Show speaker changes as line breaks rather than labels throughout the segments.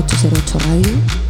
You're listening to
808 Radio.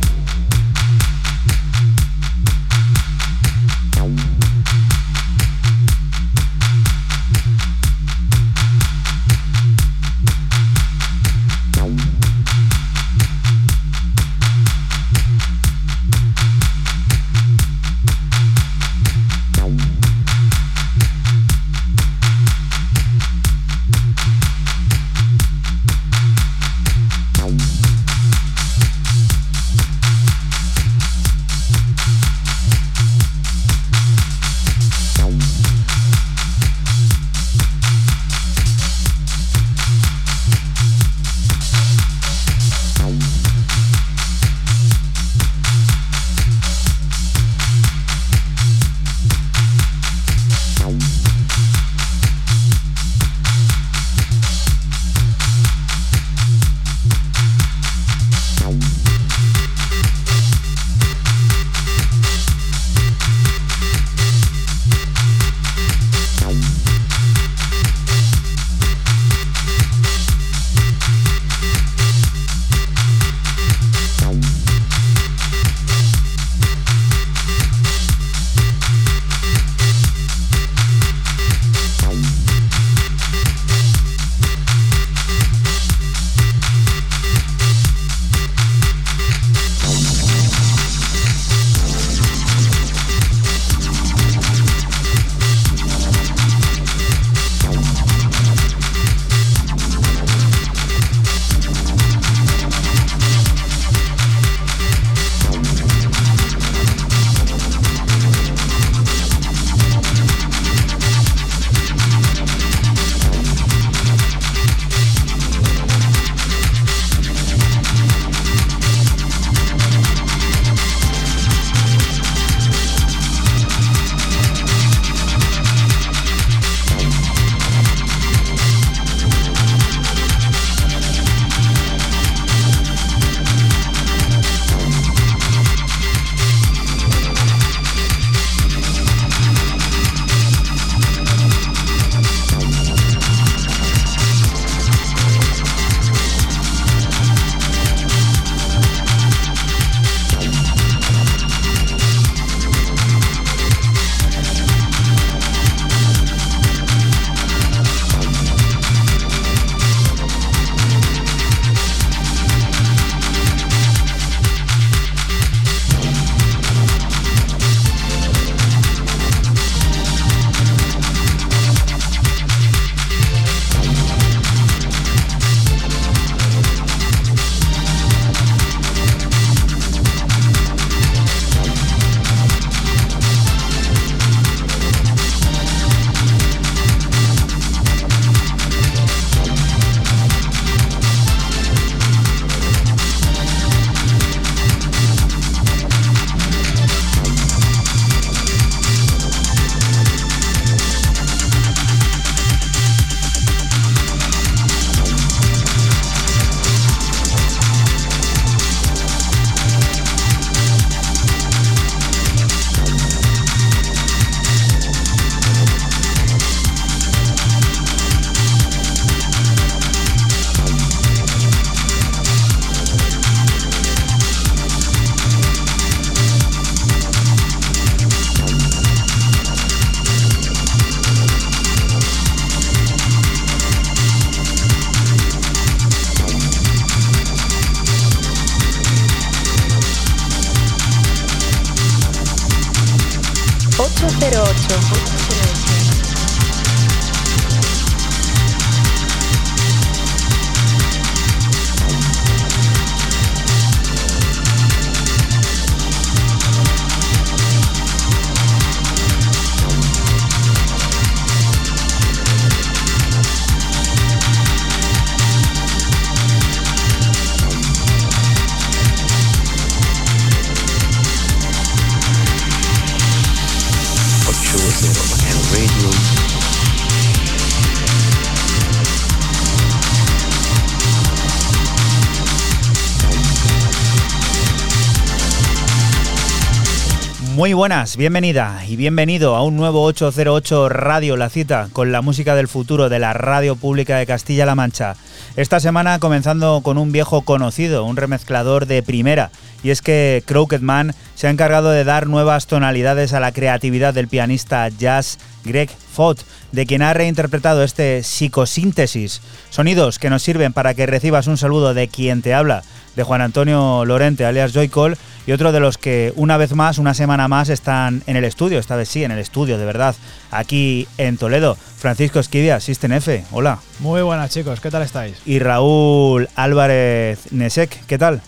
Muy buenas, bienvenida y bienvenido a un nuevo 808 Radio La Cita con la música del futuro de la Radio Pública de Castilla-La Mancha. Esta semana comenzando con un viejo conocido, un remezclador de primera, y es que Crooked Man se ha encargado de dar nuevas tonalidades a la creatividad del pianista jazz Greg Fott, de quien ha reinterpretado este psicosíntesis, sonidos que nos sirven para que recibas un saludo de quien te habla, de Juan Antonio Lorente, alias Joycol, y otro de los que una vez más, una semana más, están en el estudio, esta vez sí, en el estudio, de verdad, aquí en Toledo. Francisco Esquivia, System F, hola.
Muy buenas chicos, ¿qué tal estáis?
Y Raúl Álvarez Nesek, ¿qué tal?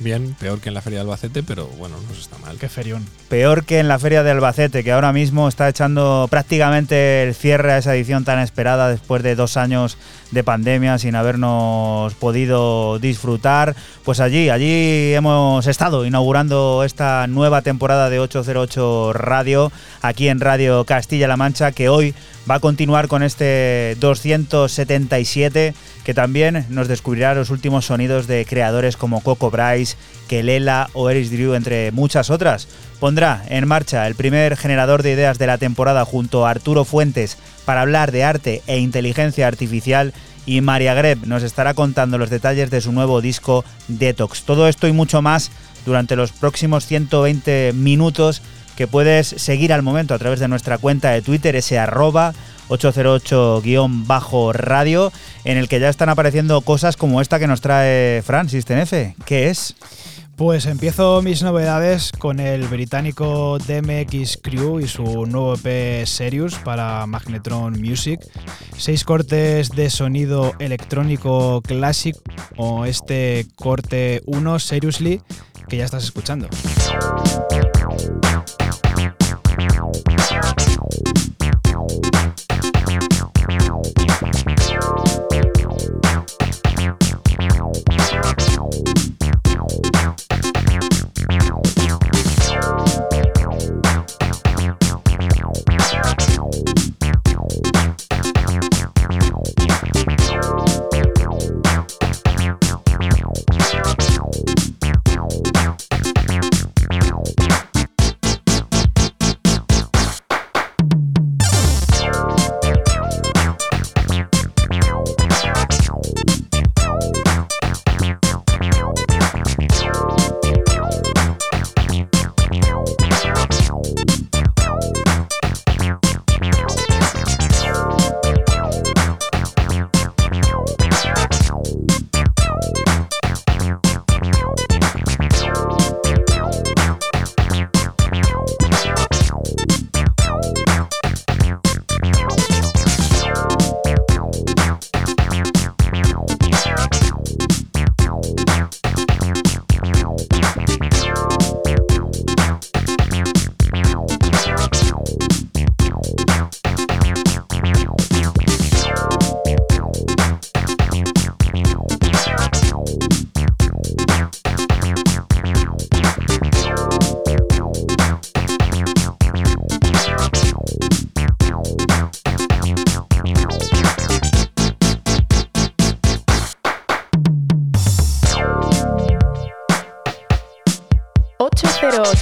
Bien, peor que en la feria de Albacete, pero bueno, no está mal.
Qué ferión.
Peor que en la feria de Albacete, que ahora mismo está echando prácticamente el cierre a esa edición tan esperada después de dos años de pandemia sin habernos podido disfrutar. Pues allí, allí hemos estado inaugurando esta nueva temporada de 808 Radio, aquí en Radio Castilla-La Mancha, que hoy va a continuar con este 277 que también nos descubrirá los últimos sonidos de creadores como Coco Bryce, Kelela o Eris Drew, entre muchas otras. Pondrá en marcha el primer generador de ideas de la temporada junto a Arturo Fuentes para hablar de arte e inteligencia artificial y María Greb nos estará contando los detalles de su nuevo disco Detox. Todo esto y mucho más durante los próximos 120 minutos que puedes seguir al momento a través de nuestra cuenta de Twitter, ese arroba 808-radio, en el que ya están apareciendo cosas como esta que nos trae Fran System F. ¿Qué es?
Pues empiezo mis novedades con el británico DMX Crew y su nuevo EP Serious para Magnetron Music. Seis cortes de sonido electrónico clásico o este corte 1 Seriously que ya estás escuchando.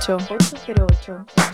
8. 808.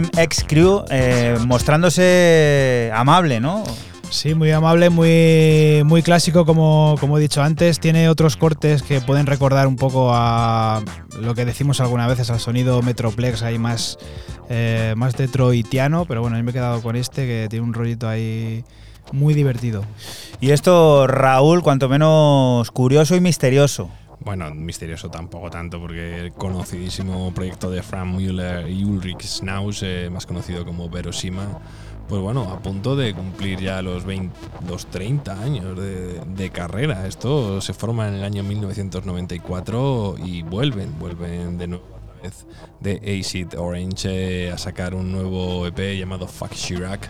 DMX Crew, eh, mostrándose amable, ¿no?
Sí, muy amable, muy, muy clásico, como, como he dicho antes. Tiene otros cortes que pueden recordar un poco a lo que decimos algunas veces, al sonido Metroplex, ahí más, eh, más detroitiano. Pero bueno, a mí me he quedado con este que tiene un rollito ahí muy divertido.
Y esto, Raúl, cuanto menos curioso y misterioso.
Bueno, misterioso tampoco tanto, porque el conocidísimo proyecto de Frank Müller y Ulrich Schnauz, eh, más conocido como Verosima, pues bueno, a punto de cumplir ya los, 20, los 30 años de, carrera. Esto se forma en el año 1994 y vuelven, vuelven de nuevo vez de Acid Orange eh, a sacar un nuevo EP llamado Fuck Chirac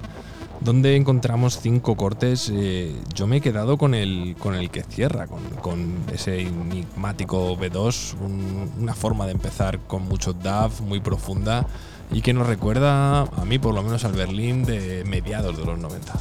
donde encontramos cinco cortes. Eh, yo me he quedado con el, con el que cierra, con, con ese enigmático B2, un, una forma de empezar con mucho DAV, muy profunda y que nos recuerda, a mí por lo menos, al Berlín de mediados de los 90.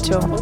Radio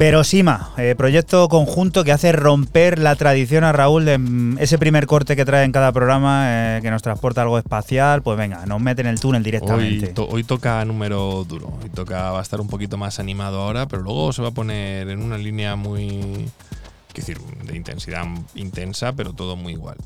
Verosima, eh, proyecto conjunto que hace romper la tradición a Raúl de mm, ese primer corte que trae en cada programa eh, que nos transporta algo espacial. Pues venga, nos mete en el túnel directamente.
Hoy, hoy, toca número duro, hoy toca, va a estar un poquito más animado ahora, pero luego se va a poner en una línea muy. decir, de intensidad intensa, pero todo muy igual.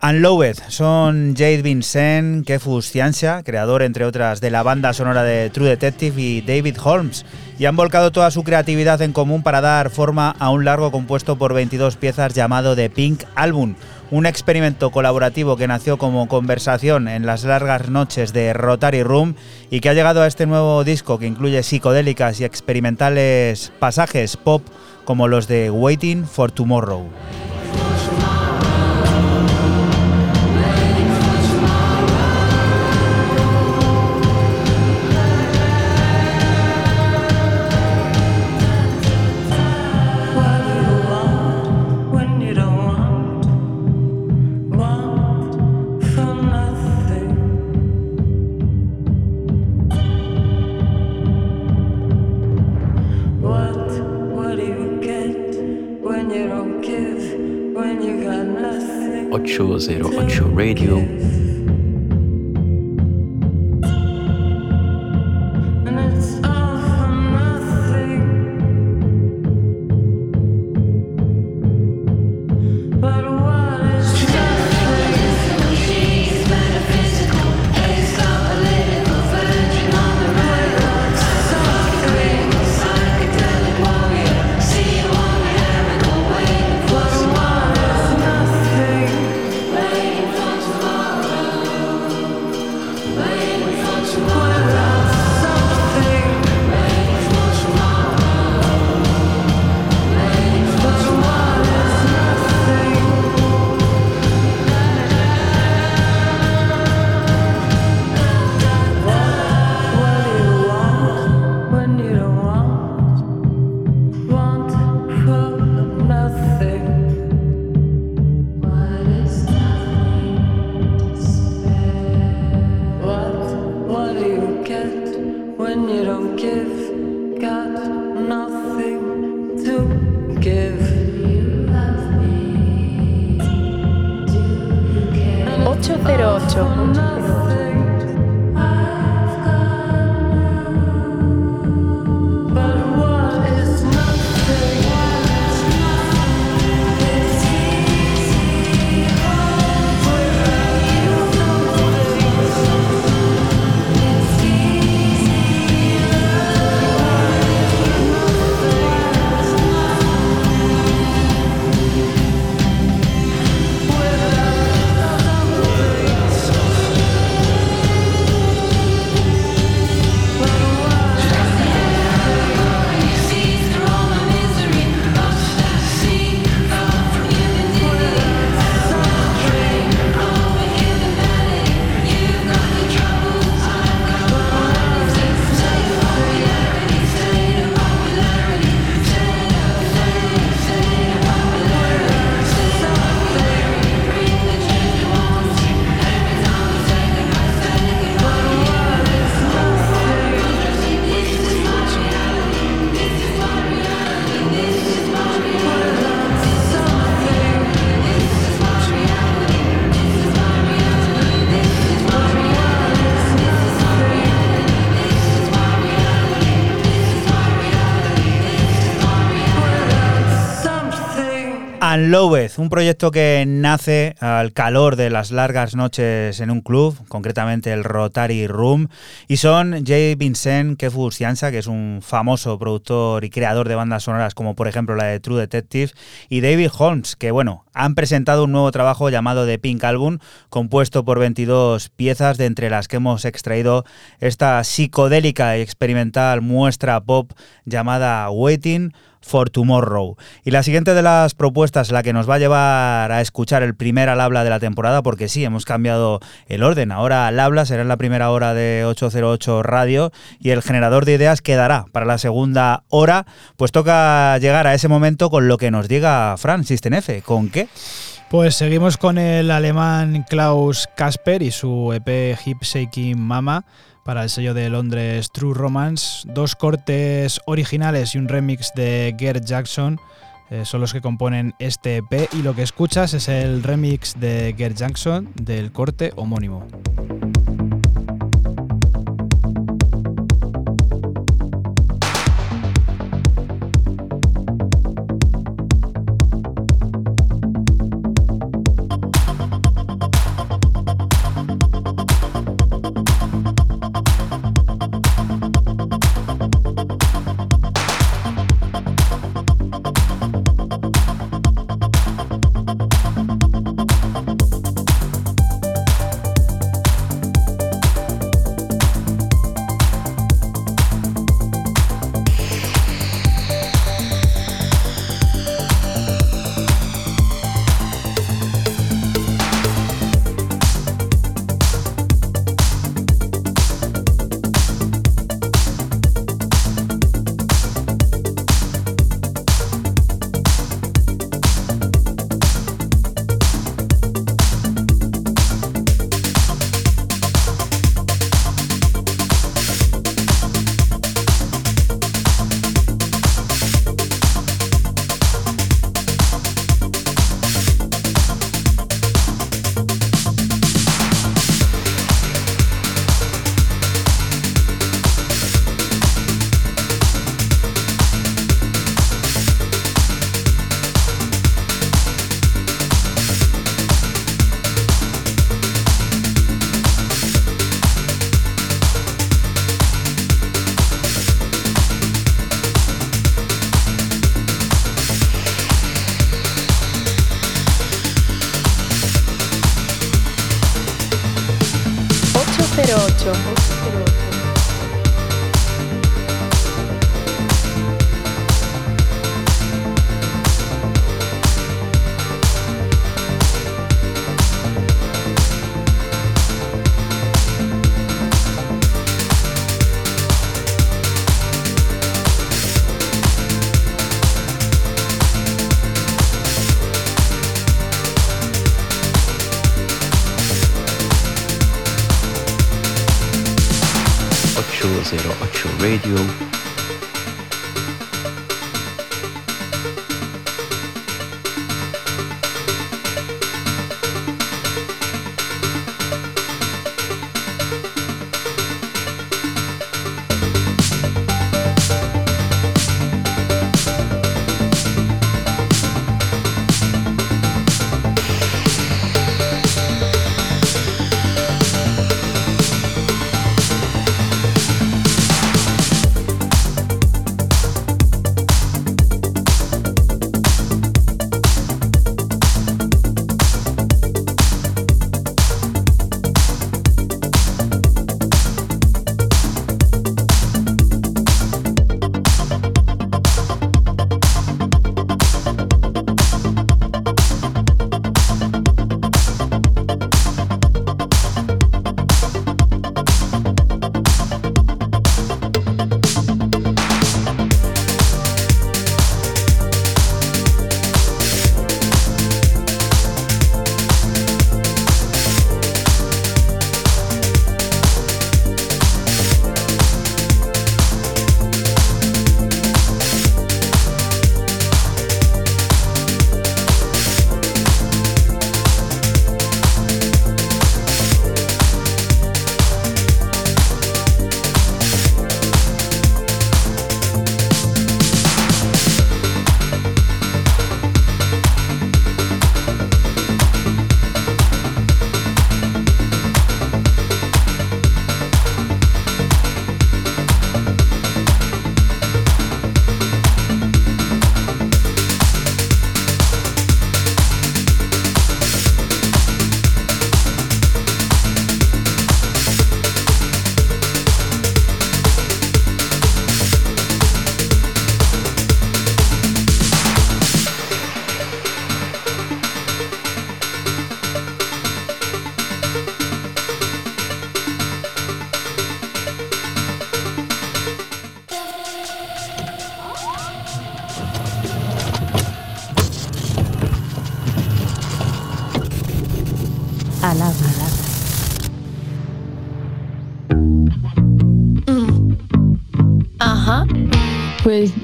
Unloaded son Jade Vincent, Kefus Ciancia, creador entre otras de la banda sonora de True Detective y David Holmes, y han volcado toda su creatividad en común para dar forma a un largo compuesto por 22 piezas llamado The Pink Album,
un experimento colaborativo que nació como conversación en las largas noches de Rotary Room y que ha llegado a este nuevo disco que incluye psicodélicas y experimentales pasajes pop como los de Waiting for Tomorrow.
808 Radio Unloved, un proyecto que nace al calor de las largas noches en un club, concretamente el Rotary Room, y son Jay Vincent Siansa, que es un famoso productor y creador de bandas sonoras como por ejemplo la de True Detective, y David Holmes, que bueno, han presentado un nuevo trabajo llamado The Pink Album, compuesto por 22 piezas, de entre las que hemos extraído esta psicodélica y experimental muestra pop llamada Waiting for Tomorrow. Y la siguiente de las propuestas, la que nos va a llevar a escuchar el primer al habla de la temporada, porque sí, hemos cambiado el orden. Ahora al habla será en la primera hora de 808 Radio y el generador de ideas quedará para la segunda hora. Pues toca llegar a ese momento con lo que nos diga Fran System F. ¿Con qué?
Pues seguimos con el alemán Klaus Kasper y su EP Hip Shaking Mama para el sello de Londres True Romance. Dos cortes originales y un remix de Gert Jackson eh, son los que componen este EP y lo que escuchas es el remix de Gert Jackson del corte homónimo.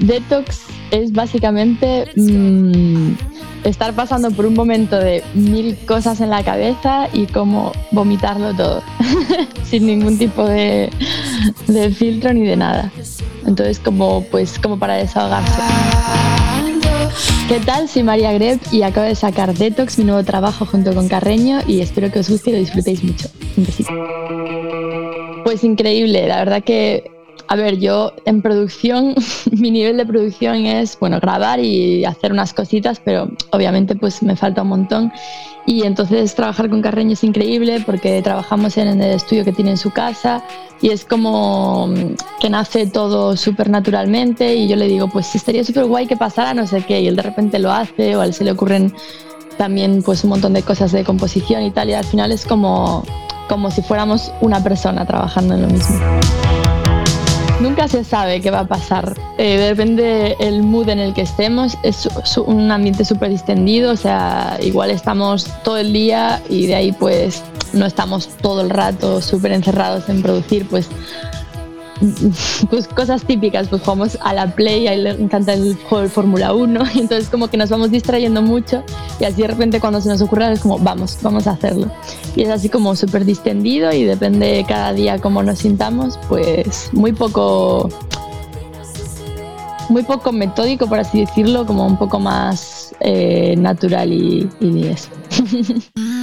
Detox es básicamente mm, estar pasando por un momento de mil cosas en la cabeza y como vomitarlo todo, sin ningún tipo de, filtro ni de nada. Entonces como pues como para desahogarse. ¿Qué tal? Soy María Greb y acabo de sacar Detox, mi nuevo trabajo junto con Carreño y espero que os guste y lo disfrutéis mucho. Un besito. Pues increíble, la verdad que a ver, yo en producción, mi nivel de producción es, bueno, grabar y hacer unas cositas, pero obviamente pues me falta un montón. Y entonces trabajar con Carreño es increíble porque trabajamos en el estudio que tiene en su casa y es como que nace todo súper naturalmente y yo le digo, pues estaría súper guay que pasara no sé qué y él de repente lo hace o a él se le ocurren también pues un montón de cosas de composición y tal y al final es como, como si fuéramos una persona trabajando en lo mismo. Nunca se sabe qué va a pasar. Eh, depende el mood en el que estemos. Es un ambiente súper distendido, o sea, igual estamos todo el día y de ahí pues no estamos todo el rato súper encerrados en producir, pues pues cosas típicas, pues jugamos a la Play, a él le encanta el juego de Fórmula 1, y entonces como que nos vamos distrayendo mucho y así de repente cuando se nos ocurre es como, vamos, vamos a hacerlo. Y es así como súper distendido y depende cada día cómo nos sintamos, pues muy poco, muy poco metódico, por así decirlo, como un poco más eh, natural y, y eso.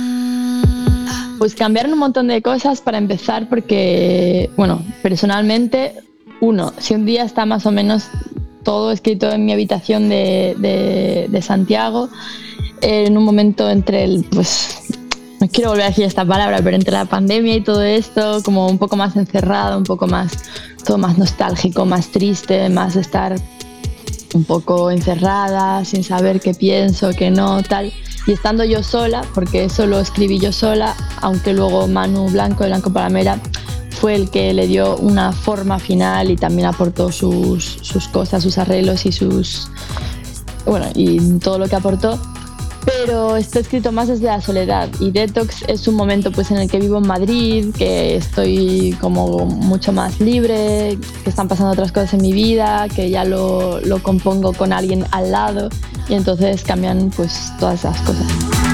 Pues cambiaron un montón de cosas para empezar porque, bueno, personalmente, uno, si un día está más o menos todo escrito en mi habitación de, Santiago, en un momento entre el, pues, no quiero volver a decir esta palabra, pero entre la pandemia y todo esto, como un poco más encerrada, un poco más, todo más nostálgico, más triste, más estar un poco encerrada, sin saber qué pienso, qué no, tal. Y estando yo sola, porque eso lo escribí yo sola, aunque luego Manu Blanco de Blanco Palamera fue el que le dio una forma final y también aportó sus, sus cosas, sus arreglos y sus. Bueno, y todo lo que aportó pero está escrito más desde la soledad y Detox es un momento pues en el que vivo en Madrid, que estoy como mucho más libre, que están pasando otras cosas en mi vida, que ya lo, lo compongo con alguien al lado y entonces cambian pues todas esas cosas.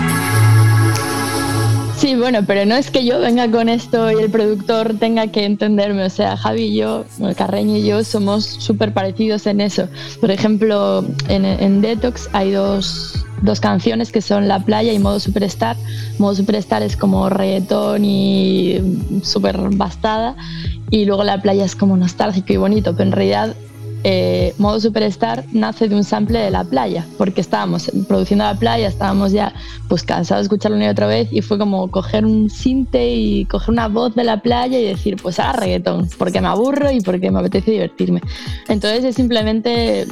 Sí, bueno, pero no es que yo venga con esto y el productor tenga que entenderme. O sea, Javi y yo, Carreño y yo somos súper parecidos en eso. Por ejemplo, en, en Detox hay dos, dos canciones que son La Playa y Modo Superstar. Modo Superstar es como reggaetón y súper bastada y luego La Playa es como nostálgico y bonito, pero en realidad eh, Modo Superstar nace de un sample de La Playa, porque estábamos produciendo La Playa, estábamos ya pues cansados de escucharlo una y otra vez y fue como coger un sinte y coger una voz de La Playa y decir pues ah, reggaetón, porque me aburro y porque me apetece divertirme. Entonces es simplemente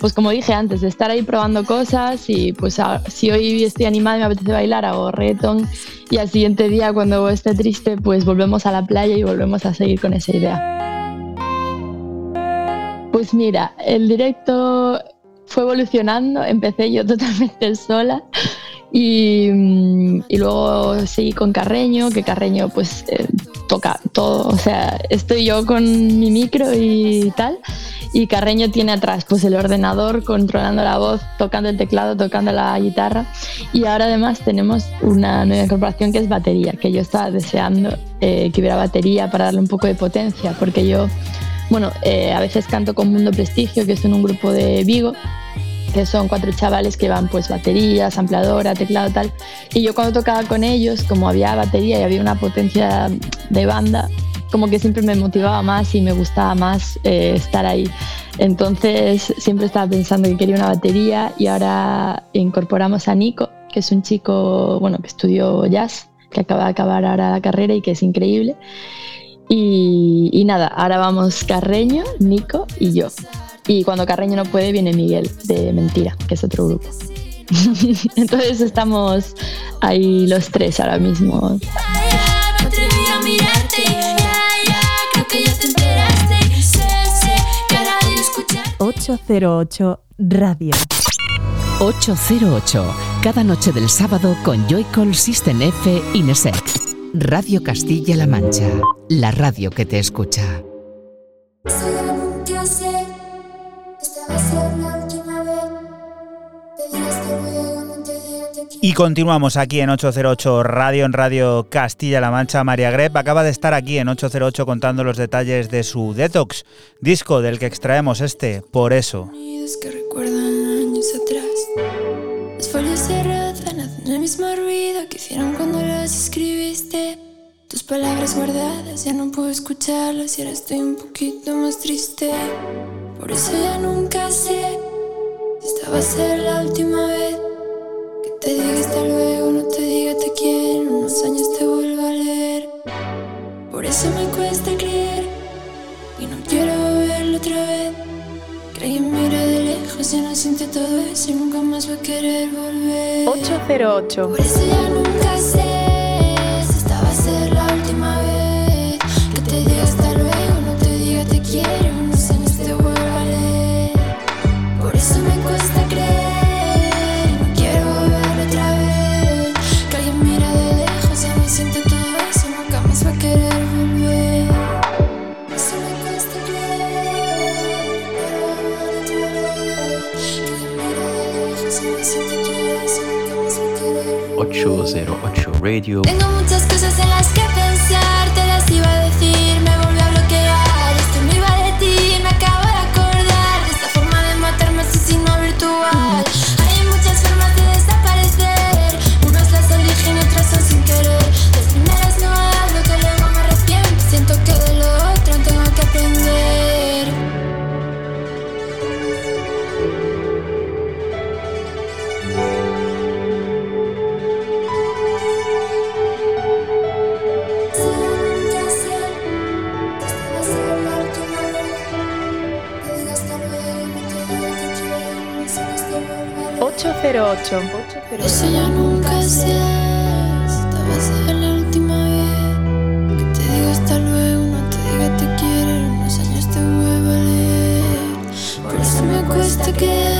pues como dije antes, de estar ahí probando cosas y pues si hoy estoy animada y me apetece bailar, hago reggaetón y al siguiente día cuando esté triste, pues volvemos a la playa y volvemos a seguir con esa idea. Pues mira, el directo fue evolucionando, empecé yo totalmente sola y, y luego seguí con Carreño, que Carreño pues eh, toca todo, o sea, estoy yo con mi micro y tal y Carreño tiene atrás pues el ordenador controlando la voz, tocando el teclado, tocando la guitarra y ahora además tenemos una nueva incorporación que es batería, que yo estaba deseando eh, que hubiera batería para darle un poco de potencia, porque yo, bueno, eh, a veces canto con Mundo Prestigio, que es un grupo de Vigo, que son cuatro chavales que van pues batería, sampleadora, teclado tal. Y yo cuando tocaba con ellos, como había batería y había una potencia de banda, como que siempre me motivaba más y me gustaba más eh, estar ahí. Entonces siempre estaba pensando que quería una batería y ahora incorporamos a Nico, que es un chico bueno, que estudió jazz, que acaba de acabar ahora la carrera y que es increíble. Y, y nada, ahora vamos Carreño, Nico y yo. Y cuando Carreño no puede, viene Miguel de Mentira, que es otro grupo. Entonces estamos ahí los tres ahora mismo.
808 Radio.
808, cada noche del sábado con Joycall System F Ineset. Radio Castilla-La Mancha, la radio que te escucha.
Y continuamos aquí en 808 Radio, en Radio Castilla-La Mancha. María Greb acaba de estar aquí en 808 contando los detalles de su Detox, disco del que extraemos este, por eso.
que recuerdan años atrás. Las folios se rozan, hacen el mismo ruido que hicieron cuando las escribiste. Palabras guardadas, ya no puedo escucharlas y ahora estoy un poquito más triste. Por eso ya nunca sé si esta va a ser la última vez. Te diga hasta luego, no te diga te quiero, unos años te vuelvo a leer. Por eso me cuesta creer y no quiero verlo otra vez. Que alguien mira de lejos y no siente todo eso y nunca más va a querer volver.
808.
Por eso ya nunca sé si esta va a ser
Radio.
Tengo muchas cosas en las que
808.
Eso ya nunca sé. Esta va a ser la última vez que te diga hasta luego, no te diga te quiero. En unos años te vuelvo a leer. Por eso me cuesta quedar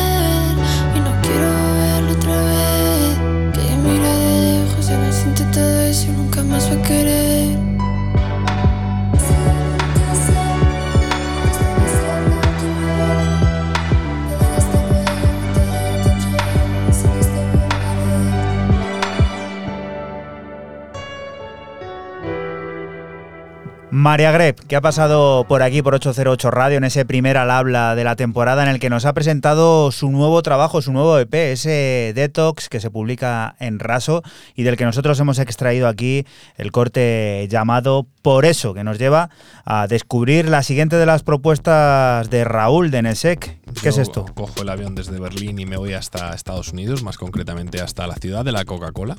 María Greb, que ha pasado por aquí por 808 Radio en ese primer al habla de la temporada en el que nos ha presentado su nuevo trabajo, su nuevo EP, ese Detox que se publica en Raso y del que nosotros hemos extraído aquí el corte llamado Por eso, que nos lleva a descubrir la siguiente de las propuestas de Raúl de Nesek. ¿Qué es esto?
Cojo el avión desde Berlín y me voy hasta Estados Unidos, más concretamente hasta la ciudad de la Coca-Cola.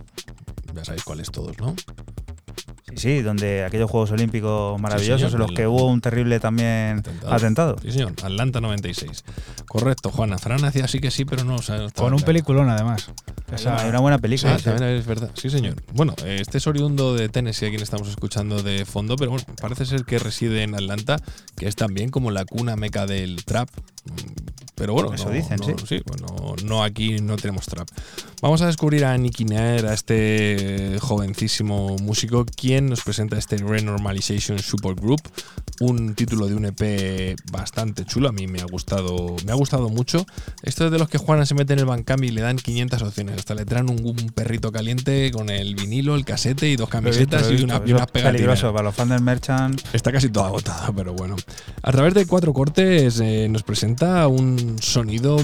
Ya sabéis cuáles todos, ¿no?
Sí, sí, donde aquellos Juegos Olímpicos maravillosos
señor,
en los que hubo un terrible también
Atentado.
atentado.
Sí, señor. Atlanta 96. Correcto, Juana. Fran hacía sí que sí, pero no. o sea,
Con un
claro.
peliculón, además. Esa-
Hay una buena
Sí,
película. sí.
también es verdad. Sí, señor. Bueno, eh, este es oriundo de Tennessee, a quien estamos escuchando de fondo, pero bueno, parece ser que reside en Atlanta, que es también como la cuna meca del trap. Mm, Pero bueno,
Eso
no-
dicen,
no-
sí.
bueno, no aquí no tenemos trap. Vamos a descubrir a Nicky Nair, a este jovencísimo músico, quien nos presenta este Renormalization Supergroup, un título de un EP bastante chulo. A mí me ha gustado, me ha gustado mucho. Esto es de los que Juana se mete en el Bandcamp y le dan 500 opciones. Hasta le traen un, un perrito caliente con el vinilo, el casete y dos camisetas y, una, y unas pegatinas.
peligroso para los fans del Merchant.
Está casi todo agotado, pero bueno. A través de cuatro cortes eh, nos presenta un sonido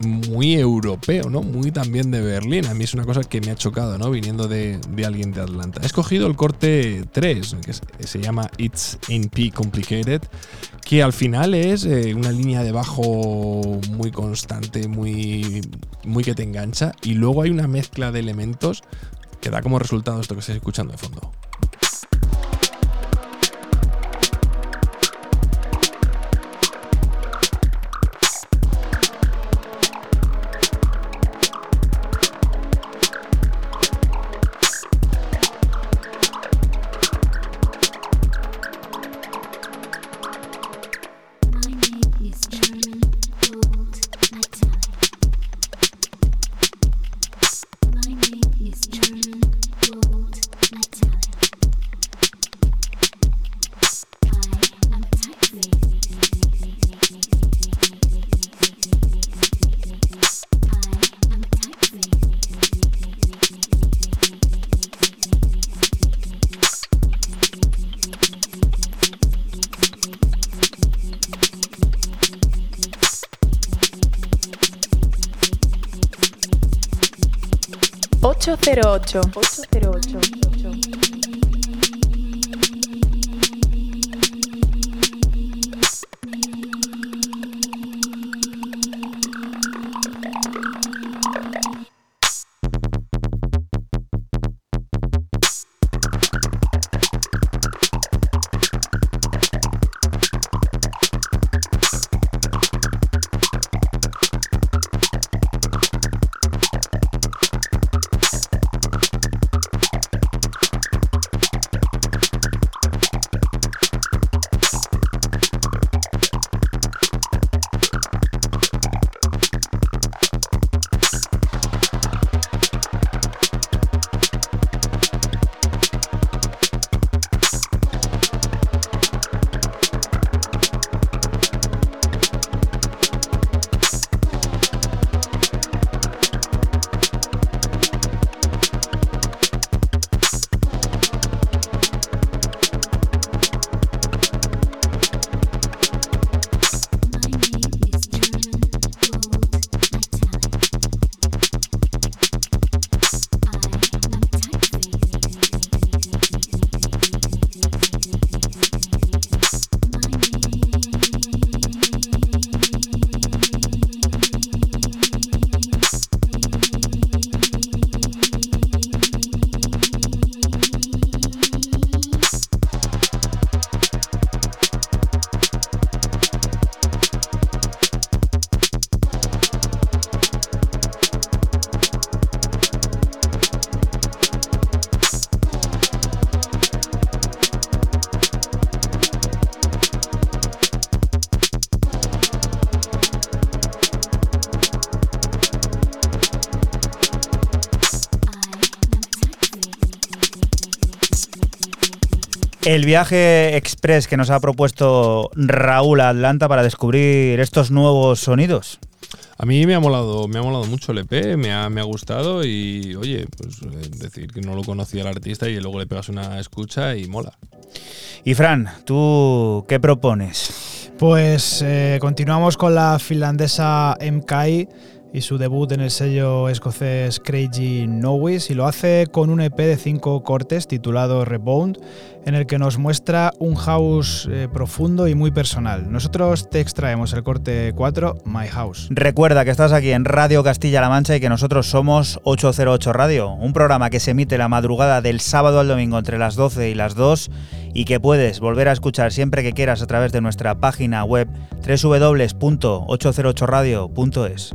muy europeo, ¿no? Muy también de A mí es una cosa que me ha chocado, ¿no? Viniendo de, de alguien de Atlanta. He escogido el corte 3, que se llama It's in P Complicated, que al final es eh, una línea de bajo muy constante, muy, muy que te engancha, y luego hay una mezcla de elementos que da como resultado esto que estáis escuchando de fondo.
número viaje express que nos ha propuesto Raúl a Atlanta para descubrir estos nuevos sonidos.
A mí me ha molado, me ha molado mucho el EP, me ha, me ha gustado y oye, pues eh, decir que no lo conocía el artista y luego le pegas una escucha y mola.
Y Fran, ¿tú qué propones?
Pues eh, continuamos con la finlandesa MKI y su debut en el sello escocés Crazy Noise y lo hace con un EP de cinco cortes titulado Rebound en el que nos muestra un house eh, profundo y muy personal. Nosotros te extraemos el corte 4, My House.
Recuerda que estás aquí en Radio Castilla-La Mancha y que nosotros somos 808 Radio, un programa que se emite la madrugada del sábado al domingo entre las 12 y las 2 y que puedes volver a escuchar siempre que quieras a través de nuestra página web www.808radio.es.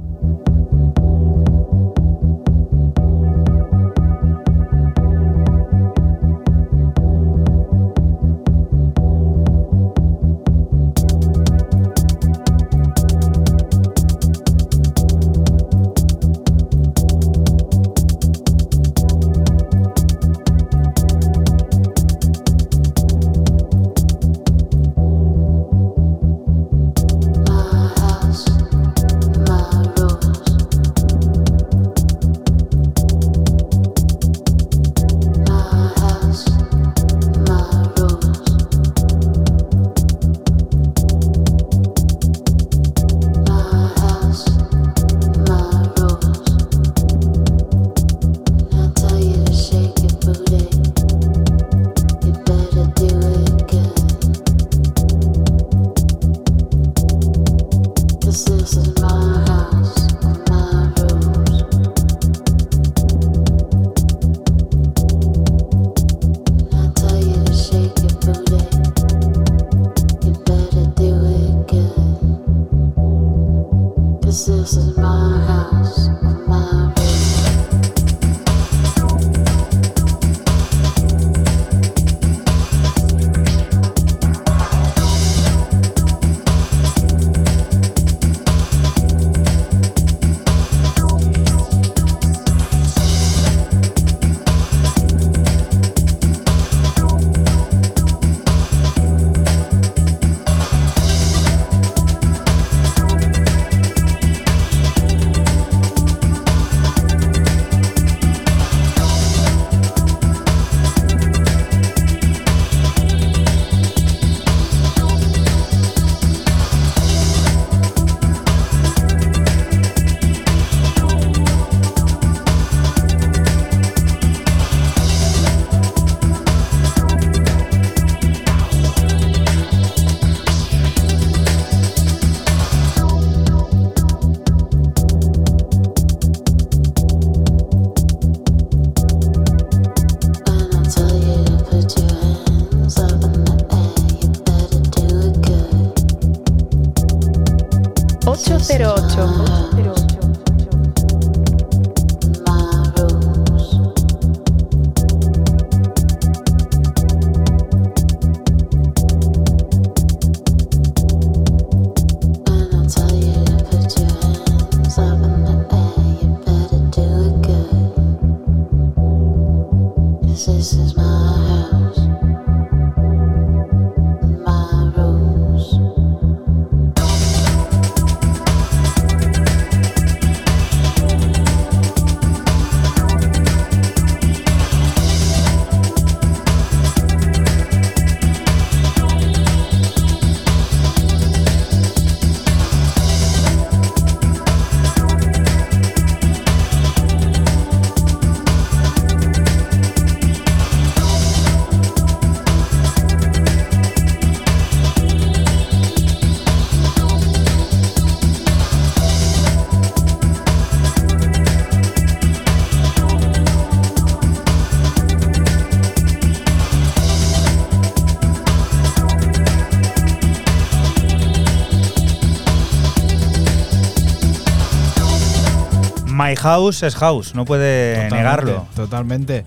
house es house, no puede negarlo.
Totalmente.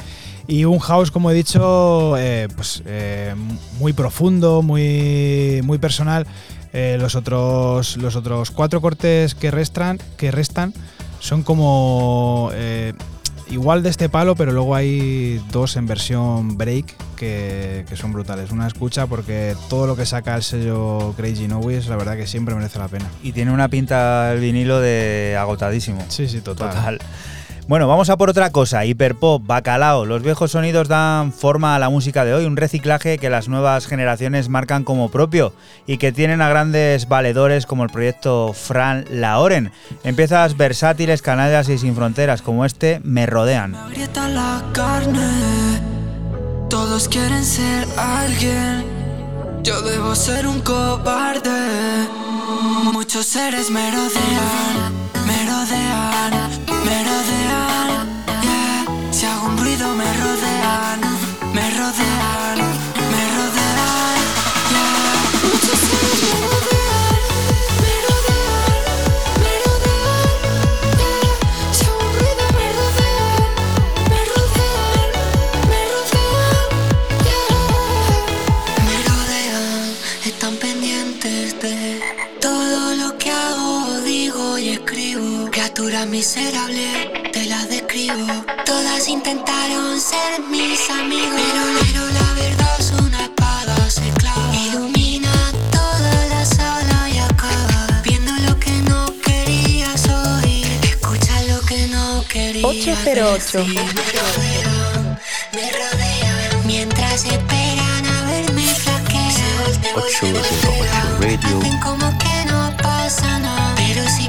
Y un house, como he dicho, eh, pues eh, muy profundo, muy, muy personal. Eh, los, otros, los otros cuatro cortes que restan, que restan son como igual de este palo, pero luego hay dos en versión break que, son brutales. Una escucha porque todo lo que saca el sello Crazy Noise, la verdad que siempre merece la pena.
Y tiene una pinta el vinilo de agotadísimo.
Sí, sí, total.
total. Bueno, vamos a por otra cosa, hiperpop, bacalao. Los viejos sonidos dan forma a la música de hoy, un reciclaje que las nuevas generaciones marcan como propio y que tienen a grandes valedores como el proyecto Fran Laoren. Empiezas versátiles, canallas y sin fronteras como este me rodean.
la carne, todos quieren ser alguien. Yo debo ser un cobarde. Muchos seres me rodean, me rodean, me rodean. Criatura miserable, te la describo. Todas intentaron ser mis amigos. Pero, pero la verdad es una espada, se clava. Ilumina toda la sala y acaba. Viendo lo que no querías oír. Escucha lo que no querías
808.
decir. Me rodean, me rodean. Mientras esperan a verme flaquear. Te voy
808 Radio.
Hacen como que no pasa nada. Pero si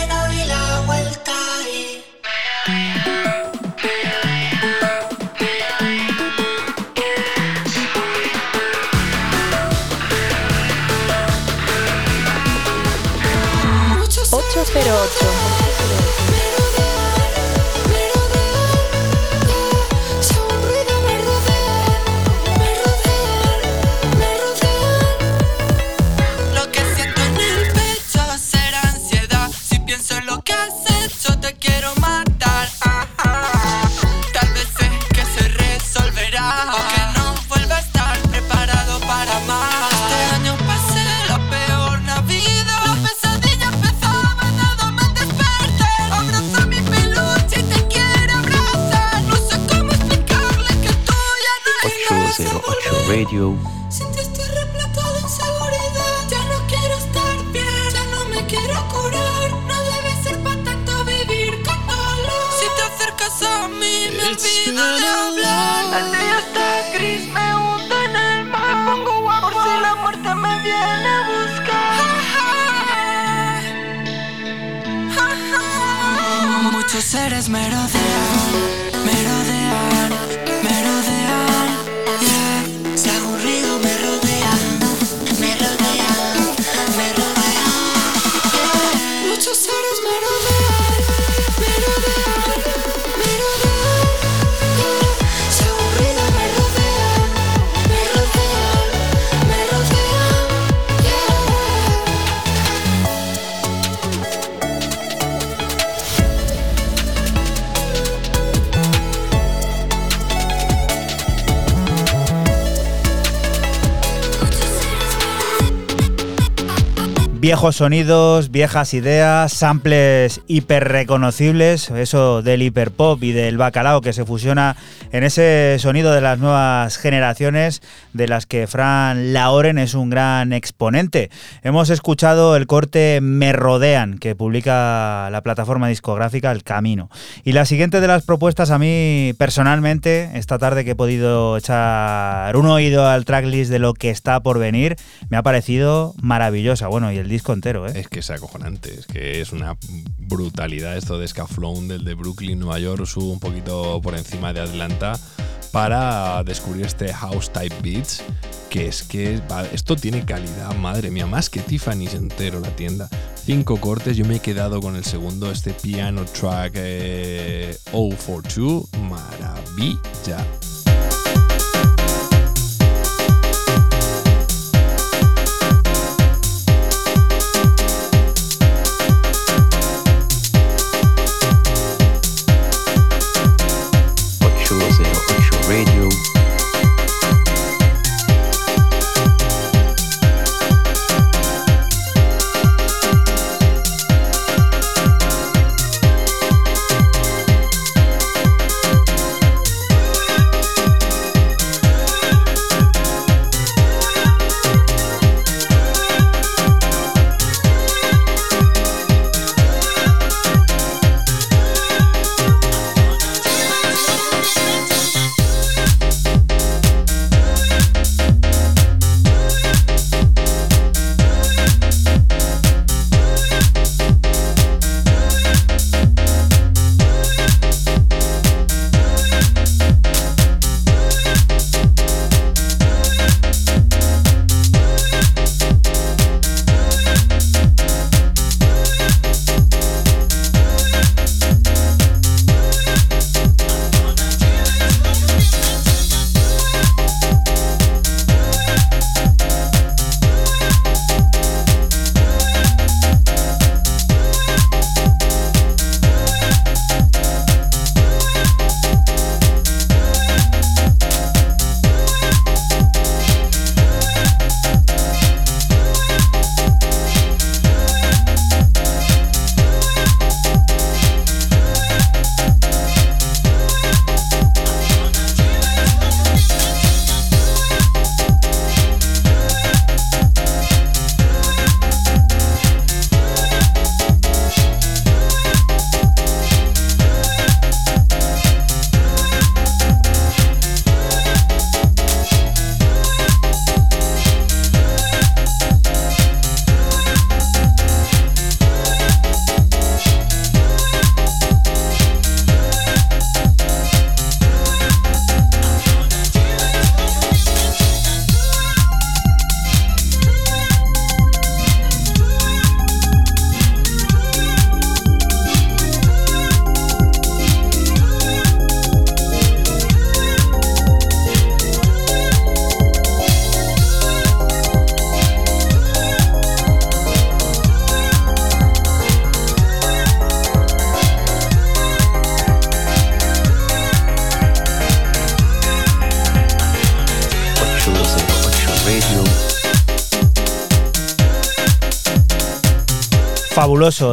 Muchos
808.
808 Radio.
Sin ti estoy repleto de inseguridad. Ya no quiero estar bien, ya no me quiero curar. No debe ser para tanto vivir con dolor. Si te acercas a mí, me olvido de hablar. El día está gris, me hundo en el mar. Me pongo guapo por si la muerte me viene a buscar. Muchos seres me
Viejos sonidos, viejas ideas, samples hiper reconocibles, eso del hiperpop y del bacalao que se fusiona en ese sonido de las nuevas generaciones de las que Fran Laoren es un gran exponente. Hemos escuchado el corte Me Rodean que publica la plataforma discográfica El Camino. Y la siguiente de las propuestas a mí personalmente, esta tarde que he podido echar un oído al tracklist de lo que está por venir, me ha parecido maravillosa. Bueno, y el disco entero, ¿eh?
Es que es acojonante, es que es una brutalidad esto de Scaflón del de Brooklyn, Nueva York, subo un poquito por encima de Atlanta para descubrir este house type beats que es que esto tiene calidad, madre mía, más que Tiffany's entero la tienda. Cinco cortes, yo me he quedado con el segundo, este piano track eh, 042, maravilla.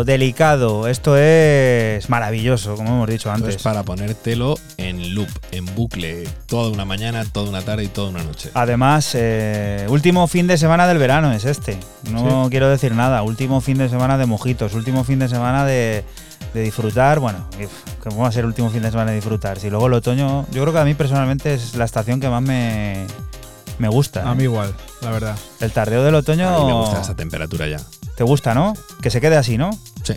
Delicado. Esto es maravilloso, como hemos dicho antes.
es para ponértelo en loop, en bucle, toda una mañana, toda una tarde y toda una noche.
Además, eh, último fin de semana del verano es este. No quiero decir nada. Último fin de semana de mojitos, último fin de semana de, disfrutar. Bueno, ¿cómo va a ser el último fin de semana de disfrutar? Si luego el otoño, yo creo que a mí personalmente es la estación que más me, me gusta.
A mí ¿eh? igual, la verdad.
El tardeo del otoño.
A mí me gusta esa temperatura ya.
¿Te gusta, no? Que se quede así, ¿no?
Sí.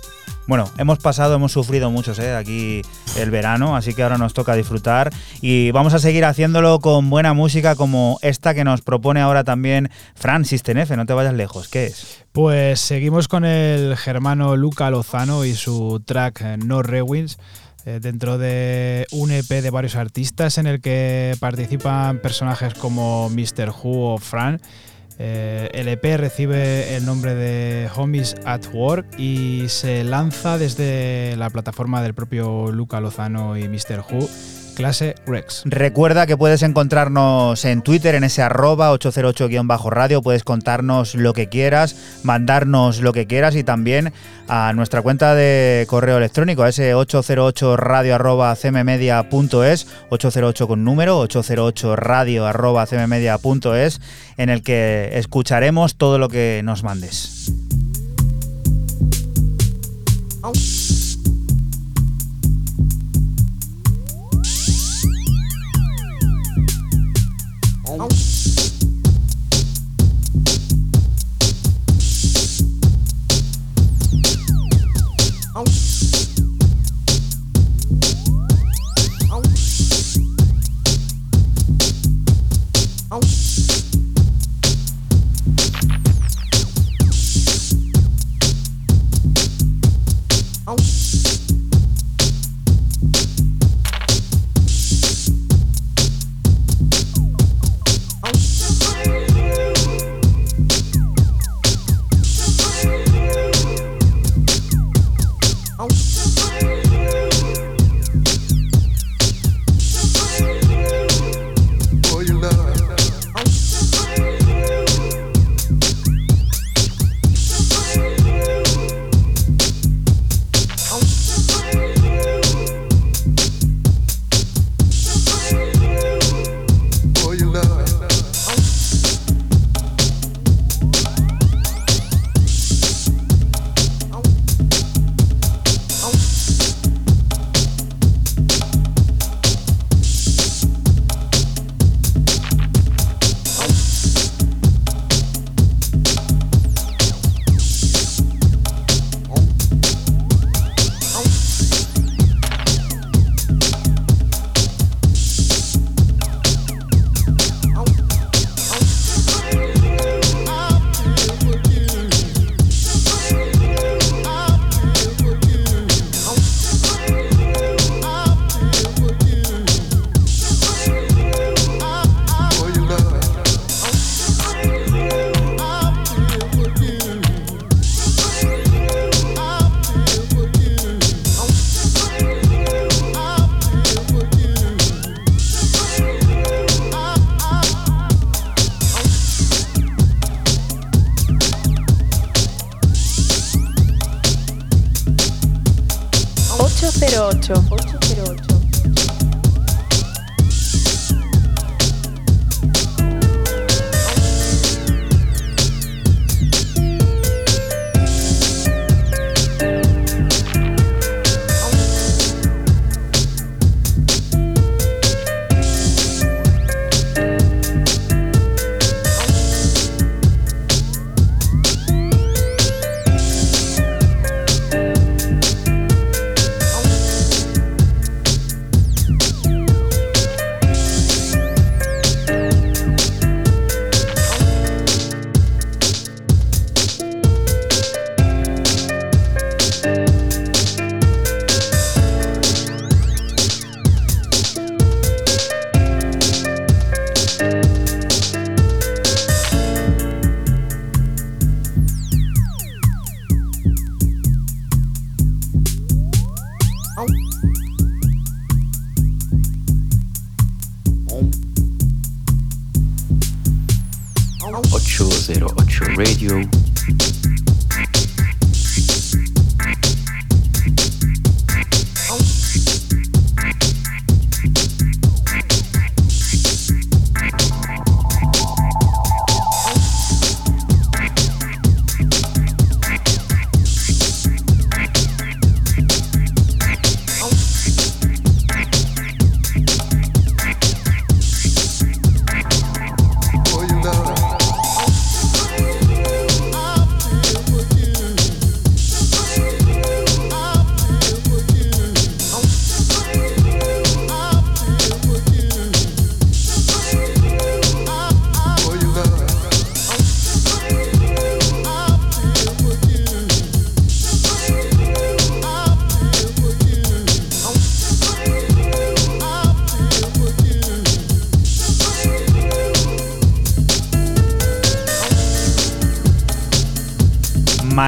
Bueno, hemos pasado, hemos sufrido muchos ¿eh? aquí el verano, así que ahora nos toca disfrutar y vamos a seguir haciéndolo con buena música como esta que nos propone ahora también Fran Sistenefe, no te vayas lejos, ¿qué es?
Pues seguimos con el germano Luca Lozano y su track eh, No Rewins eh, dentro de un EP de varios artistas en el que participan personajes como Mr. Who o Fran eh, el EP recibe el nombre de Homies at Work y se lanza desde la plataforma del propio Luca Lozano y Mr. Who clase Rex.
Recuerda que puedes encontrarnos en Twitter en ese arroba 808-radio, puedes contarnos lo que quieras, mandarnos lo que quieras y también a nuestra cuenta de correo electrónico, a ese 808 radio arroba cmmedia.es, 808 con número, 808 radio arroba cmmedia.es, en el que escucharemos todo lo que nos mandes. Oh.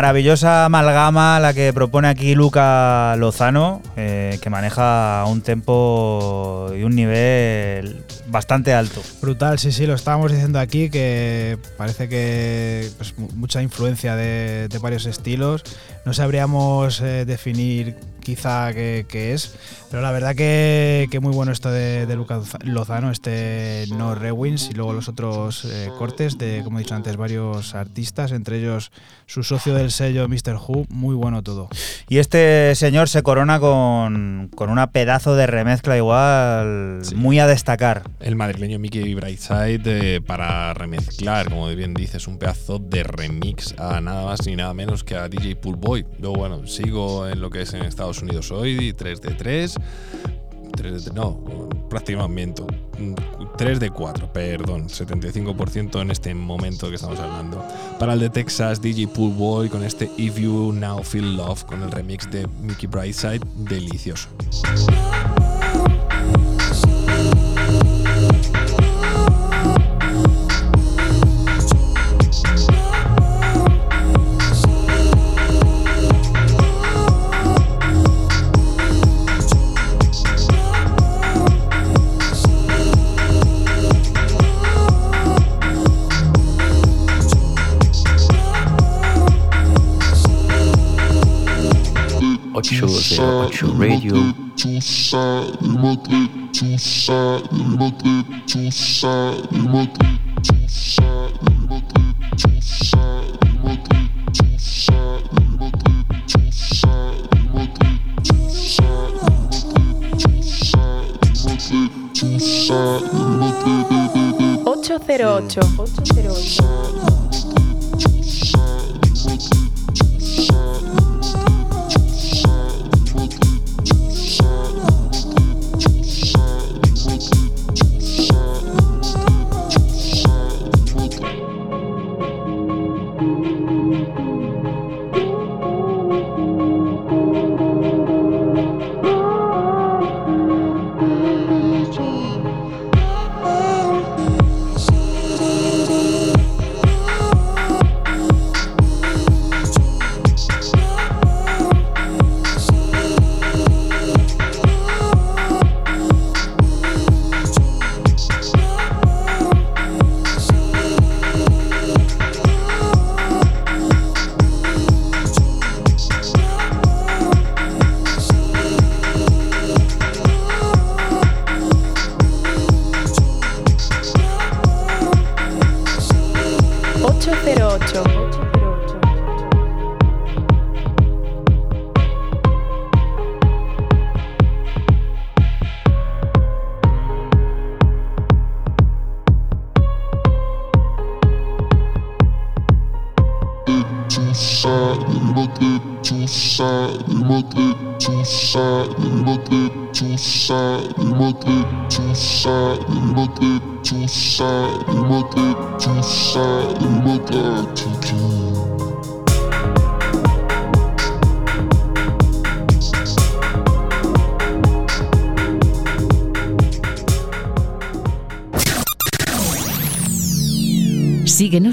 Maravillosa amalgama la que propone aquí Luca Lozano, eh, que maneja un tempo y un nivel bastante alto.
Brutal, sí, sí, lo estábamos diciendo aquí, que parece que pues, mucha influencia de, de, varios estilos. No sabríamos eh, definir quizá qué, qué, es, pero la verdad que, que muy bueno esto de, de, Lucas Lozano, este No Rewins y luego los otros eh, cortes de, como he dicho antes, varios artistas, entre ellos su socio del sello Mr. Who, muy bueno todo.
Y este señor se corona con, con una pedazo de remezcla igual sí. muy a destacar.
El madrileño Mickey Brightside para remezclar, como bien dices, un pedazo de remix a nada más ni nada menos que a DJ Pool Boy. Luego, bueno, sigo en lo que es en Estados Unidos hoy, 3 de 3. 3 de, no, prácticamente 3 de 4, perdón, 75% en este momento que estamos hablando. Para el de Texas, DJ Pool Boy con este If You Now Feel Love con el remix de Mickey Brightside, delicioso.
808 Radio.
Ocho cero ocho. Ocho cero ocho.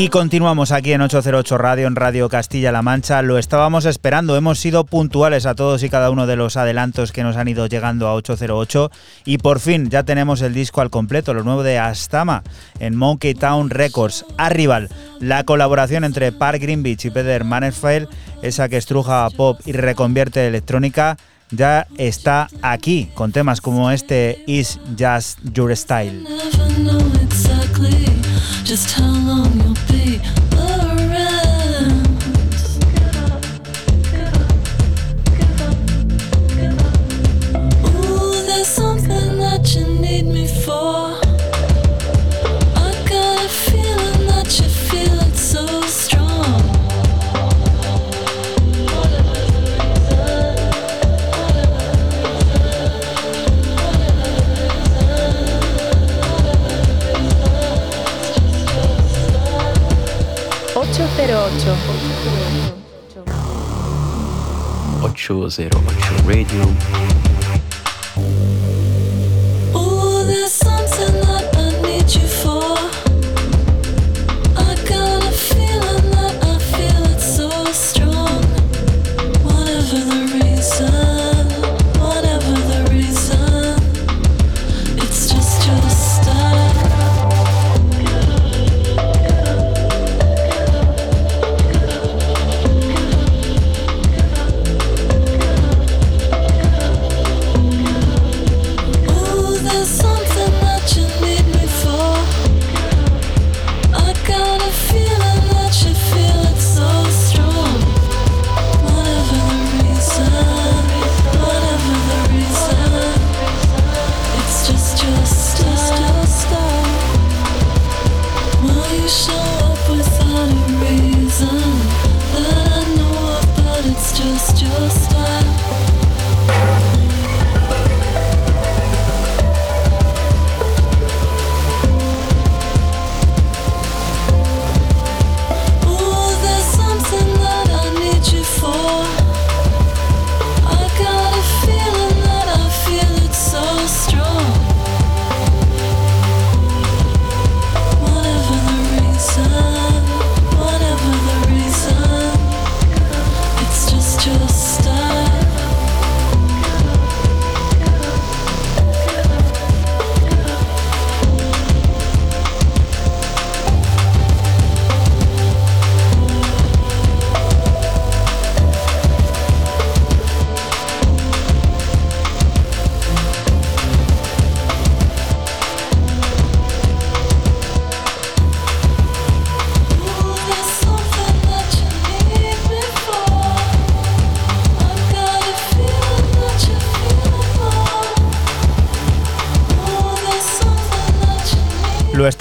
Y continuamos aquí en 808 Radio, en Radio Castilla-La Mancha. Lo estábamos esperando, hemos sido puntuales a todos y cada uno de los adelantos que nos han ido llegando a 808 y por fin ya tenemos el disco al completo, lo nuevo de Astama en Monkey Town Records. Arrival, la colaboración entre Park Greenwich y Peter Mansfield, esa que estruja pop y reconvierte electrónica, ya está aquí con temas como este Is Just Your Style. Just how long you'll be
808.
808 Radio.
You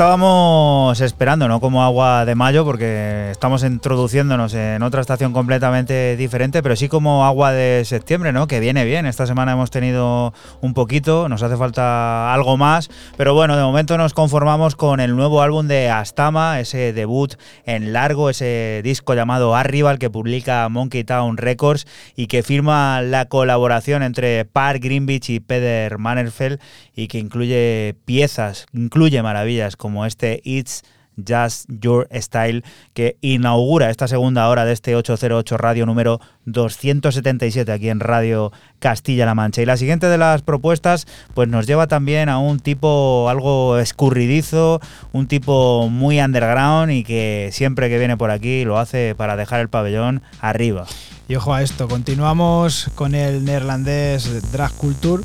esperando, ¿no? Como agua de mayo, porque estamos introduciéndonos en otra estación completamente diferente, pero sí como agua de septiembre, ¿no? Que viene bien. Esta semana hemos tenido un poquito, nos hace falta algo más, pero bueno, de momento nos conformamos con el nuevo álbum de Astama, ese debut en largo, ese disco llamado Arrival que publica Monkey Town Records y que firma la colaboración entre Park Greenwich y Peter Mannerfeld y que incluye piezas, incluye maravillas como este It's Just Your Style que inaugura esta segunda hora de este 808 Radio número 277 aquí en Radio Castilla-La Mancha. Y la siguiente de las propuestas pues nos lleva también a un tipo algo escurridizo, un tipo muy underground y que siempre que viene por aquí lo hace para dejar el pabellón arriba.
Y ojo a esto, continuamos con el neerlandés Drag Culture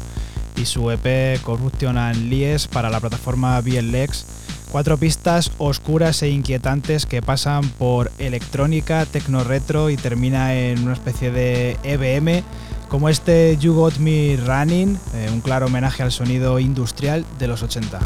y su EP Corruption and Lies para la plataforma BLX Cuatro pistas oscuras e inquietantes que pasan por electrónica, tecno retro y termina en una especie de EBM, como este You Got Me Running, eh, un claro homenaje al sonido industrial de los 80.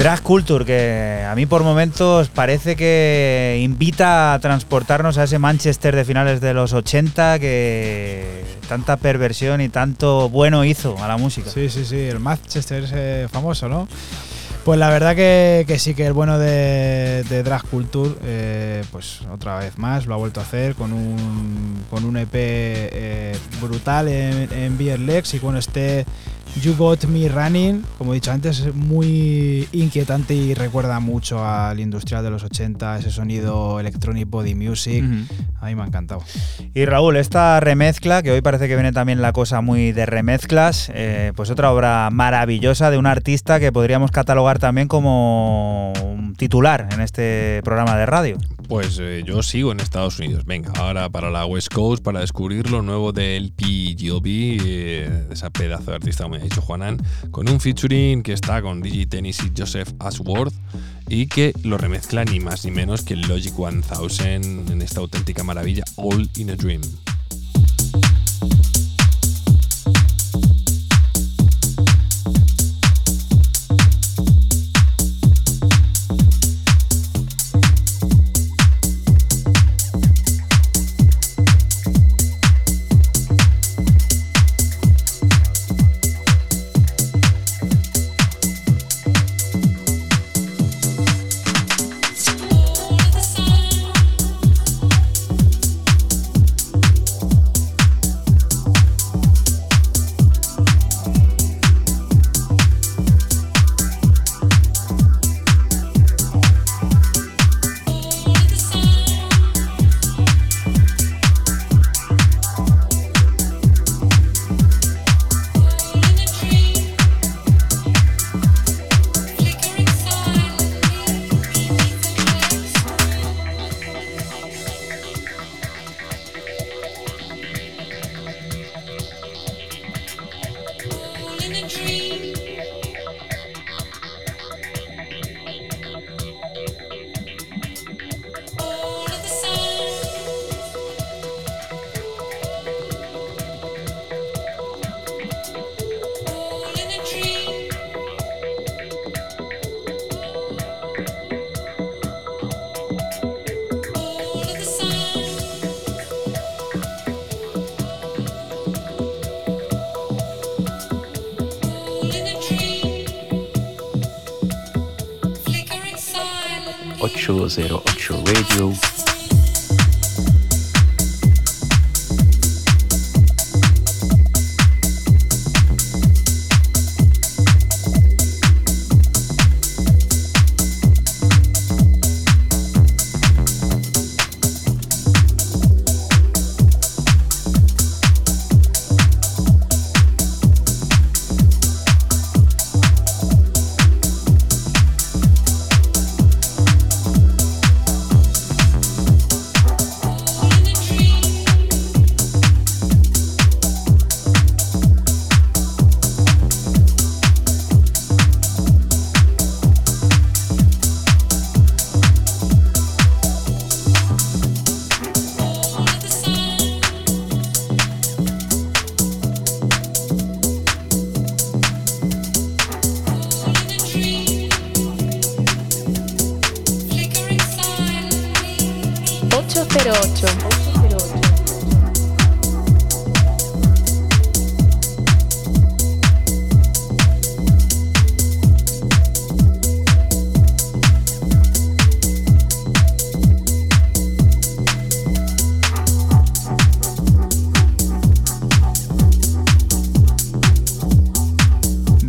Drag Culture, que a mí por momentos parece que invita a transportarnos a ese Manchester de finales de los 80 que tanta perversión y tanto bueno hizo a la música.
Sí, sí, sí, el Manchester ese famoso, ¿no? Pues la verdad que, sí, que el bueno de, Drag Culture, eh, pues otra vez más lo ha vuelto a hacer con un, con un EP eh, brutal en, en Beer y con este You Got Me Running, como he dicho antes, es muy inquietante y recuerda mucho al industrial de los 80, ese sonido electronic body music. A mí me ha encantado.
Y Raúl, esta remezcla, que hoy parece que viene también la cosa muy de remezclas, eh, pues otra obra maravillosa de un artista que podríamos catalogar también como un titular en este programa de radio.
Pues eh, yo sigo en Estados Unidos. Venga, ahora para la West Coast para descubrir lo nuevo del PGLB, eh, esa pedazo de artista, como ha dicho Juanan, con un featuring que está con DJ Tennis y Joseph Ashworth y que lo remezcla ni más ni menos que Logic 1000 en esta auténtica maravilla All in a Dream.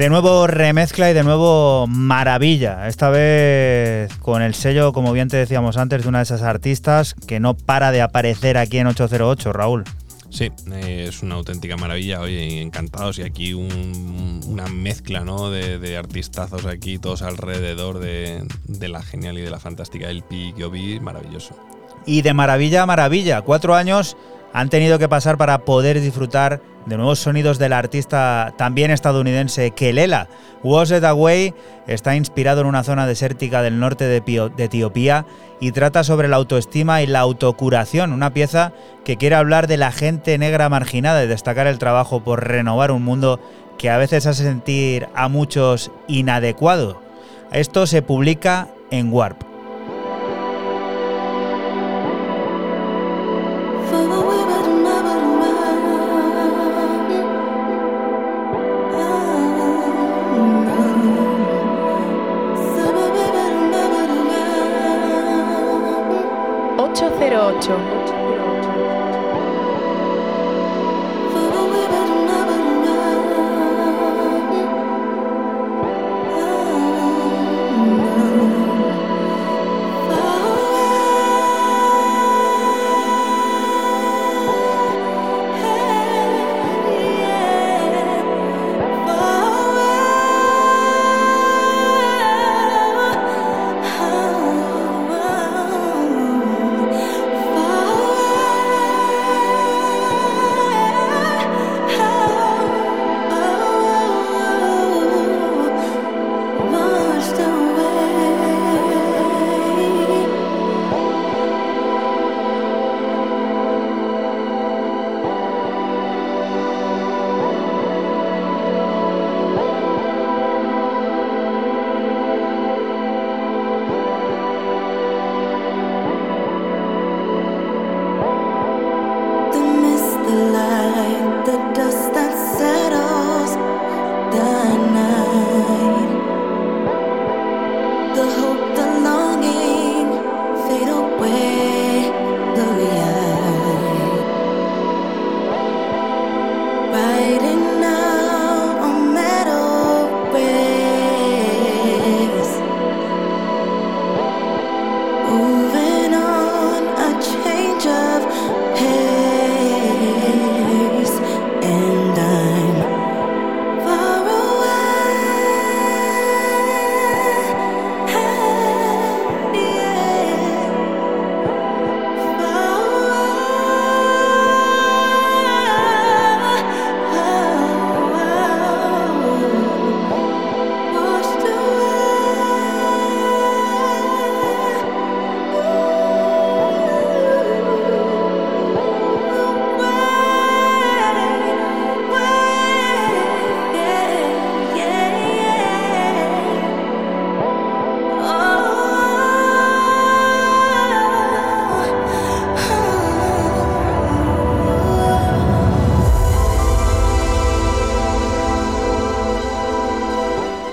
De nuevo remezcla y de nuevo maravilla. Esta vez con el sello, como bien te decíamos antes, de una de esas artistas que no para de aparecer aquí en 808, Raúl.
Sí, eh, es una auténtica maravilla. Oye, encantados. Y aquí una mezcla ¿no? de, artistazos aquí, todos alrededor de, la genial y de la fantástica LP que vi. Maravilloso.
Y de maravilla a maravilla. Cuatro años han tenido que pasar para poder disfrutar de nuevos sonidos del artista también estadounidense Kelela. Was It Away está inspirado en una zona desértica del norte de, de, Etiopía y trata sobre la autoestima y la autocuración, una pieza que quiere hablar de la gente negra marginada y destacar el trabajo por renovar un mundo que a veces hace sentir a muchos inadecuado. Esto se publica en Warp.
808.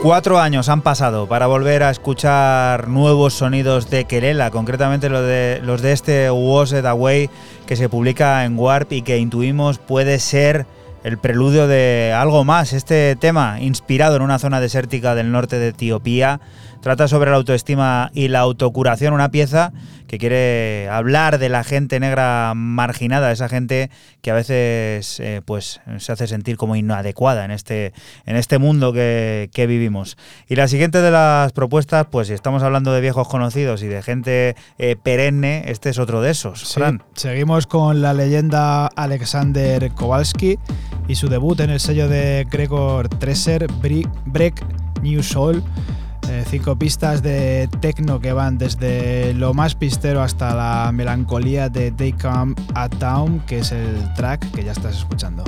Cuatro años han pasado para volver a escuchar nuevos sonidos de Kelela, concretamente los de, los de este Was It Away que se publica en Warp y que intuimos puede ser el preludio de algo más. Este tema, inspirado en una zona desértica del norte de Etiopía, trata sobre la autoestima y la autocuración, una pieza que quiere hablar de la gente negra marginada, esa gente que a veces eh, pues, se hace sentir como inadecuada en este, en este mundo que, vivimos. Y la siguiente de las propuestas, pues si estamos hablando de viejos conocidos y de gente eh, perenne, este es otro de esos.
seguimos con la leyenda Alexander Kowalski y su debut en el sello de Gregor Treser, Break New Soul. Eh, cinco pistas de techno que van desde lo más pistero hasta la melancolía de They Come at Town, que es el track que ya estás escuchando.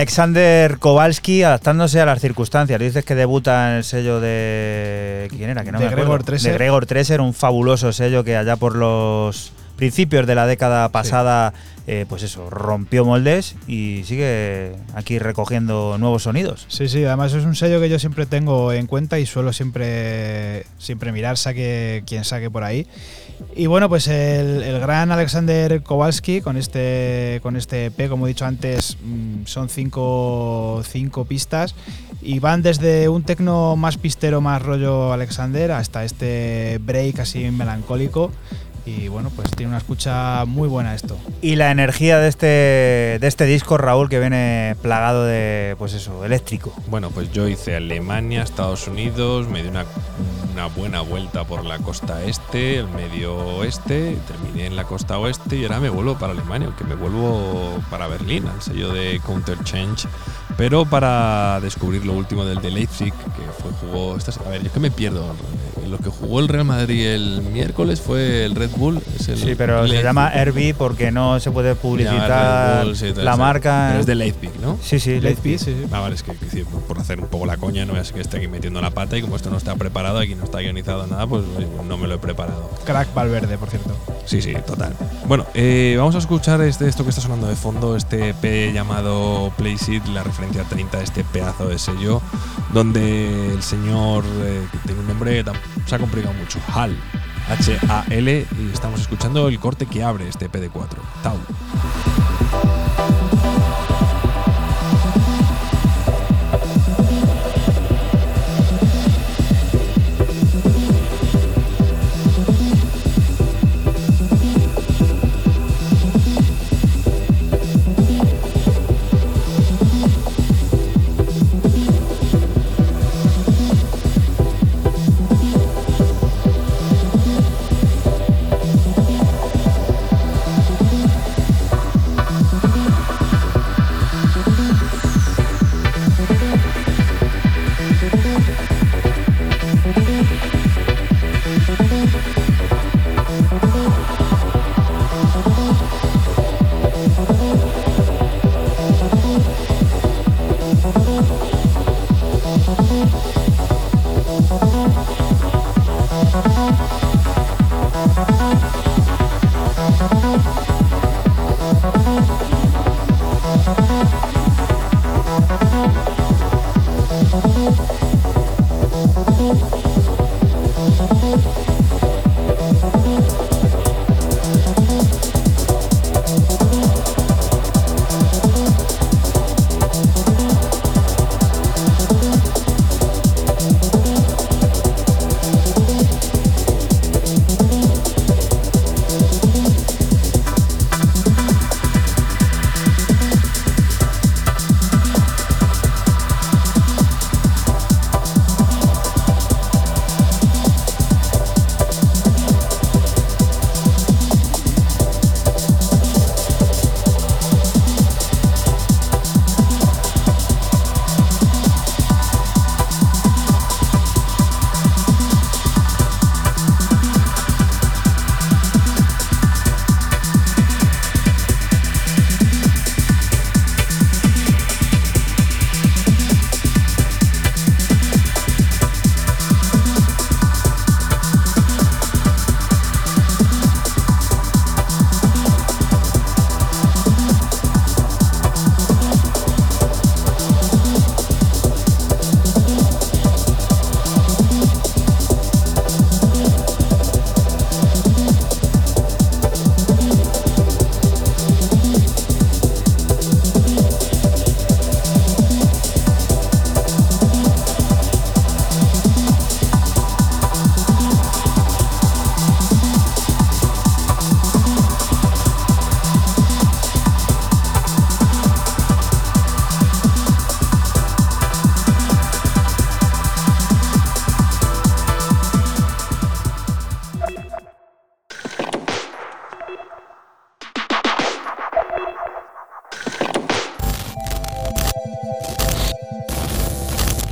Alexander Kowalski adaptándose a las circunstancias. Dices que debuta en el sello de. ¿Quién era? Que no
de
me
Gregor Treser.
De Gregor Treser, un fabuloso sello que allá por los principios de la década pasada, eh, pues eso, rompió moldes y sigue aquí recogiendo nuevos sonidos.
Sí, sí, además es un sello que yo siempre tengo en cuenta y suelo siempre, siempre mirar saque quien saque por ahí. Y bueno, pues el, gran Alexander Kowalski con este, con este EP, como he dicho antes, mm, son cinco, cinco pistas y van desde un tecno más pistero, más rollo Alexander, hasta este break así melancólico Y bueno, pues tiene una escucha muy buena esto.
Y la energía de este, de este disco, Raúl, que viene plagado de, pues eso, eléctrico.
Bueno, pues yo hice Alemania, Estados Unidos, me di una, una buena vuelta por la costa este, el medio oeste, terminé en la costa oeste y ahora me vuelvo para Alemania, aunque me vuelvo para Berlín, al sello de Counter Change, pero para descubrir lo último del de Leipzig, que fue jugó. a ver, yo que me pierdo. Lo que jugó el Real Madrid el miércoles fue el Red Bull.
sí, pero se llama RB porque no se puede publicitar la marca.
Pero es de Leipzig, ¿no?
Sí, sí, Leipzig. sí,
sí. Ah, vale, es que, por hacer un poco la coña, no es que esté aquí metiendo la pata y como esto no está preparado, aquí no está guionizado nada, pues no me lo he preparado.
Crack Valverde, por cierto.
Sí, sí, total. Bueno, eh, vamos a escuchar este, esto que está sonando de fondo, este EP llamado Place la referencia 30 de este pedazo de sello, donde el señor, eh, que tiene un nombre se ha complicado mucho, HAL, H-A-L, y estamos escuchando el corte que abre este EP de 4, Tau.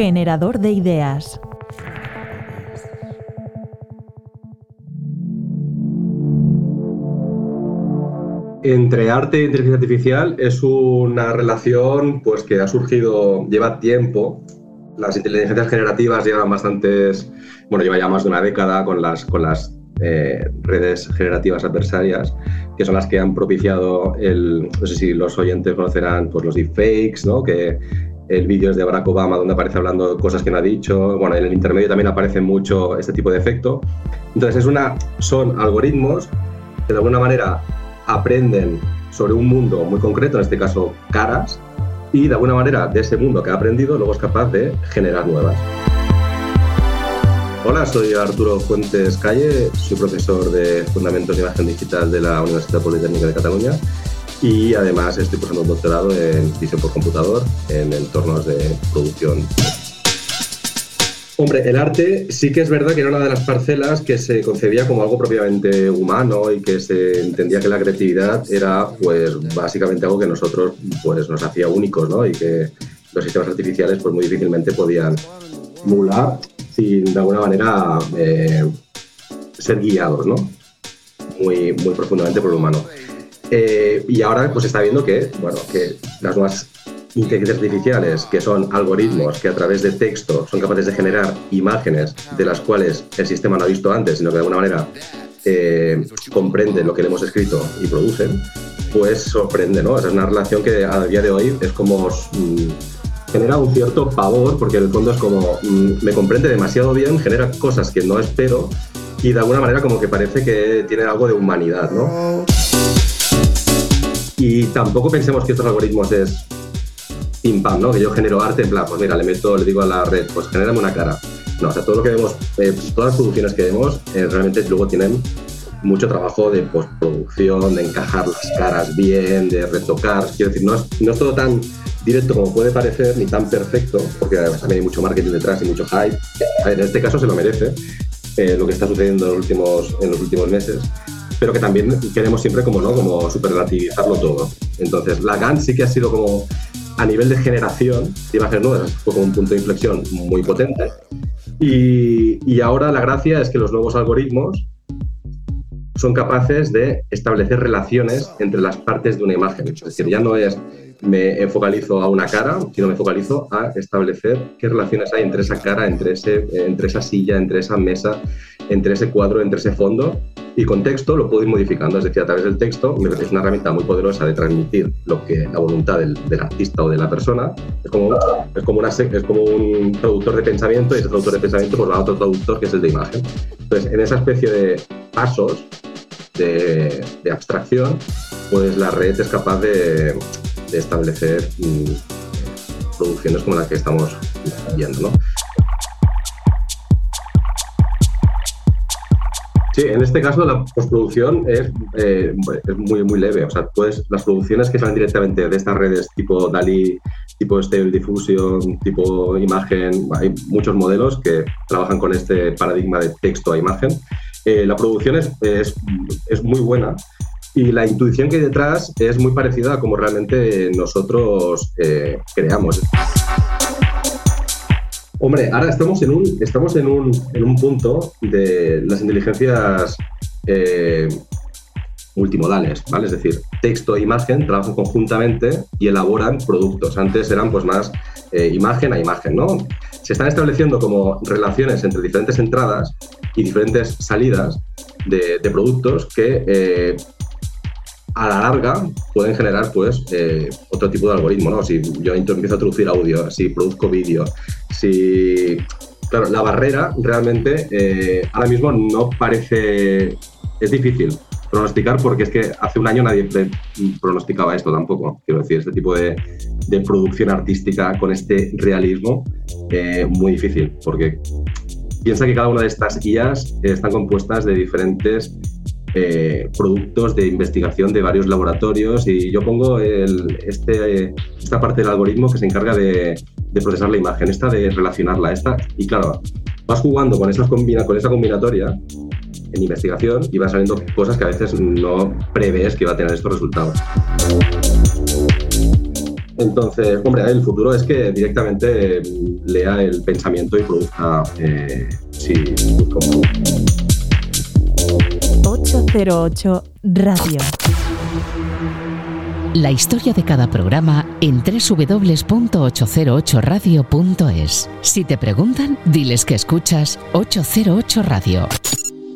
Generador de ideas.
Entre arte e inteligencia artificial es una relación pues, que ha surgido, lleva tiempo. Las inteligencias generativas llevan bastantes, bueno, lleva ya más de una década con las, con las eh, redes generativas adversarias, que son las que han propiciado el, no sé si los oyentes conocerán pues, los deepfakes, ¿no? que el vídeo es de Barack Obama donde aparece hablando cosas que no ha dicho. Bueno, en el intermedio también aparece mucho este tipo de efecto. Entonces es una, son algoritmos que de alguna manera aprenden sobre un mundo muy concreto, en este caso caras, y de alguna manera de ese mundo que ha aprendido luego es capaz de generar nuevas. Hola, soy Arturo Fuentes Calle, soy profesor de Fundamentos de Imagen Digital de la Universidad Politécnica de Cataluña y además estoy cursando un doctorado en visión por computador en entornos de producción. Hombre, el arte sí que es verdad que era una de las parcelas que se concebía como algo propiamente humano y que se entendía que la creatividad era pues básicamente algo que nosotros pues nos hacía únicos, ¿no? Y que los sistemas artificiales pues muy difícilmente podían mular sin de alguna manera eh, ser guiados, ¿no? Muy, muy profundamente por el humano. Eh, y ahora pues está viendo que, bueno, que las nuevas inteligencias artificiales, que son algoritmos que a través de texto son capaces de generar imágenes de las cuales el sistema no ha visto antes, sino que de alguna manera eh, comprende lo que le hemos escrito y producen, pues sorprende, ¿no? Esa es una relación que a día de hoy es como... Mm, genera un cierto pavor, porque en el fondo es como, mm, me comprende demasiado bien, genera cosas que no espero y de alguna manera como que parece que tiene algo de humanidad, ¿no? Y tampoco pensemos que estos algoritmos es pim pam, ¿no? Que yo genero arte en plan, pues mira, le meto, le digo a la red, pues genérame una cara. No, o sea, todo lo que vemos, eh, todas las producciones que vemos, eh, realmente luego tienen mucho trabajo de postproducción, de encajar las caras bien, de retocar. Quiero decir, no es, no es todo tan directo como puede parecer, ni tan perfecto, porque además también hay mucho marketing detrás y mucho hype. En este caso se lo merece, eh, lo que está sucediendo en los últimos, en los últimos meses pero que también queremos siempre como, ¿no? como superlativizarlo todo. Entonces, la GAN sí que ha sido como a nivel de generación de imágenes nuevas, fue como un punto de inflexión muy potente. Y, y ahora la gracia es que los nuevos algoritmos son capaces de establecer relaciones entre las partes de una imagen. Es decir, ya no es me focalizo a una cara, sino me focalizo a establecer qué relaciones hay entre esa cara, entre, ese, entre esa silla, entre esa mesa, entre ese cuadro, entre ese fondo. Y con texto lo puedo ir modificando, es decir, a través del texto parece una herramienta muy poderosa de transmitir lo que la voluntad del, artista o de la persona. Es como, es, como es un traductor de pensamiento y ese traductor de pensamiento pues va a otro traductor que es el de imagen. Entonces, en esa especie de pasos de, abstracción, pues la red es capaz de, establecer mm, producciones como la que estamos viendo. Sí, en este caso la postproducción es, eh, es muy, muy leve. O sea, pues las producciones que salen directamente de estas redes tipo DALI, tipo Stable Diffusion, tipo imagen, hay muchos modelos que trabajan con este paradigma de texto a imagen. Eh, la producción es, es, es muy buena y la intuición que hay detrás es muy parecida a como realmente nosotros eh, creamos. Hombre, ahora estamos en un, estamos en un, en un punto de las inteligencias eh, multimodales, ¿vale? Es decir, texto e imagen trabajan conjuntamente y elaboran productos. Antes eran pues más eh, imagen a imagen, ¿no? Se están estableciendo como relaciones entre diferentes entradas y diferentes salidas de, productos que a la larga pueden generar pues eh, otro tipo de algoritmo, ¿no? Si yo empiezo a traducir audio, si produzco vídeo, si... Claro, la barrera realmente eh, ahora mismo no parece... Es difícil pronosticar porque es que hace un año nadie pronosticaba esto tampoco. Quiero decir, este tipo de, producción artística con este realismo, eh, muy difícil, porque piensa que cada una de estas guías están compuestas de diferentes eh, productos de investigación de varios laboratorios y yo pongo este, esta parte del algoritmo que se encarga de, procesar la imagen, esta de relacionarla, esta, y claro, vas jugando con, esas combina, con esa combinatoria en investigación y van saliendo cosas que a veces no prevés que va a tener estos resultados. Entonces, hombre, el futuro es que directamente lea el pensamiento y produzca, eh, como
808 Radio. La historia de cada programa en www.808radio.es. Si te preguntan, diles que escuchas 808 Radio.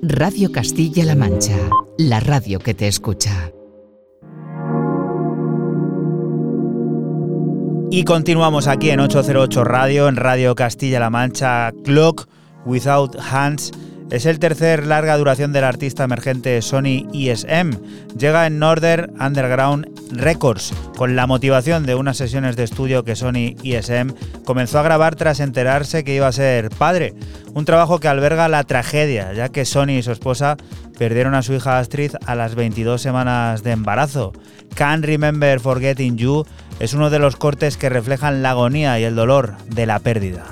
Radio Castilla-La Mancha, la radio que te escucha.
Y continuamos aquí en 808 Radio, en Radio Castilla-La Mancha, Clock Without Hands es el tercer larga duración del artista emergente Sony ESM. Llega en Northern Underground
Records. Con la motivación de unas sesiones de estudio que Sony ESM comenzó a grabar tras enterarse que iba a ser padre. Un trabajo que alberga la tragedia, ya que Sony y su esposa perdieron a su hija Astrid a las 22 semanas de embarazo. Can't Remember Forgetting You es uno de los cortes que reflejan la agonía y el dolor de la pérdida.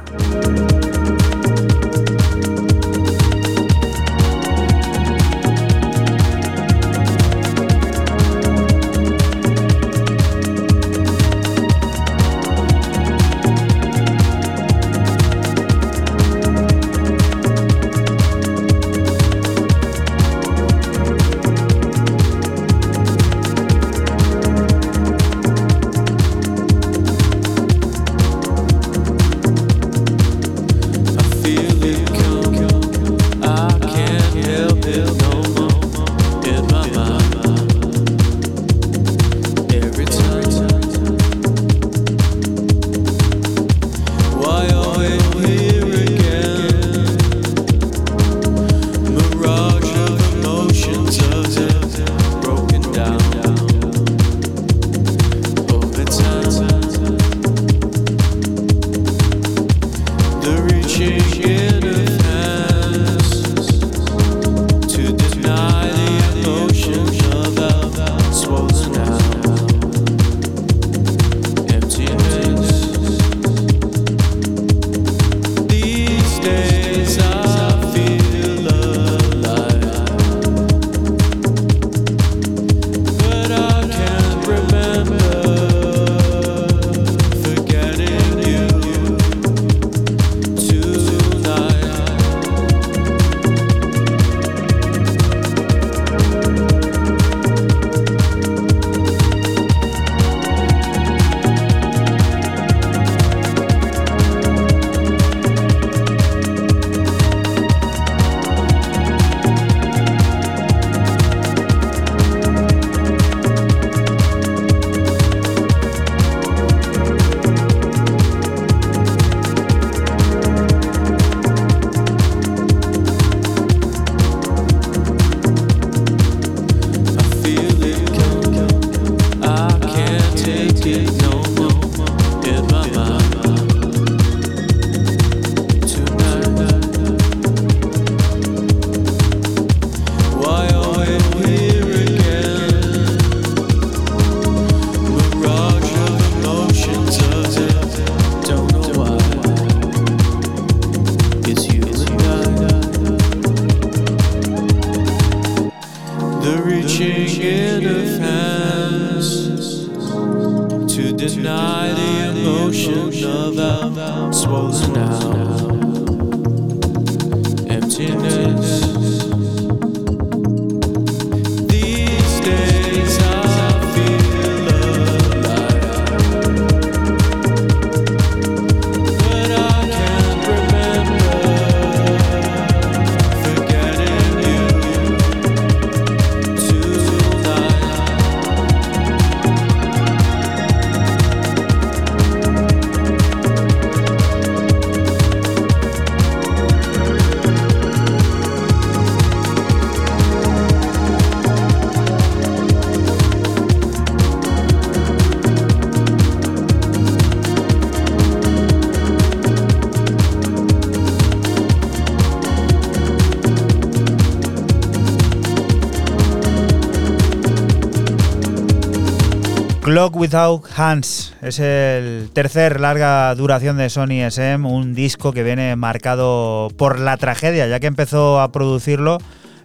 Clock Without Hands. Es el tercer larga duración de Sony SM, un disco que viene marcado por la tragedia, ya que empezó a producirlo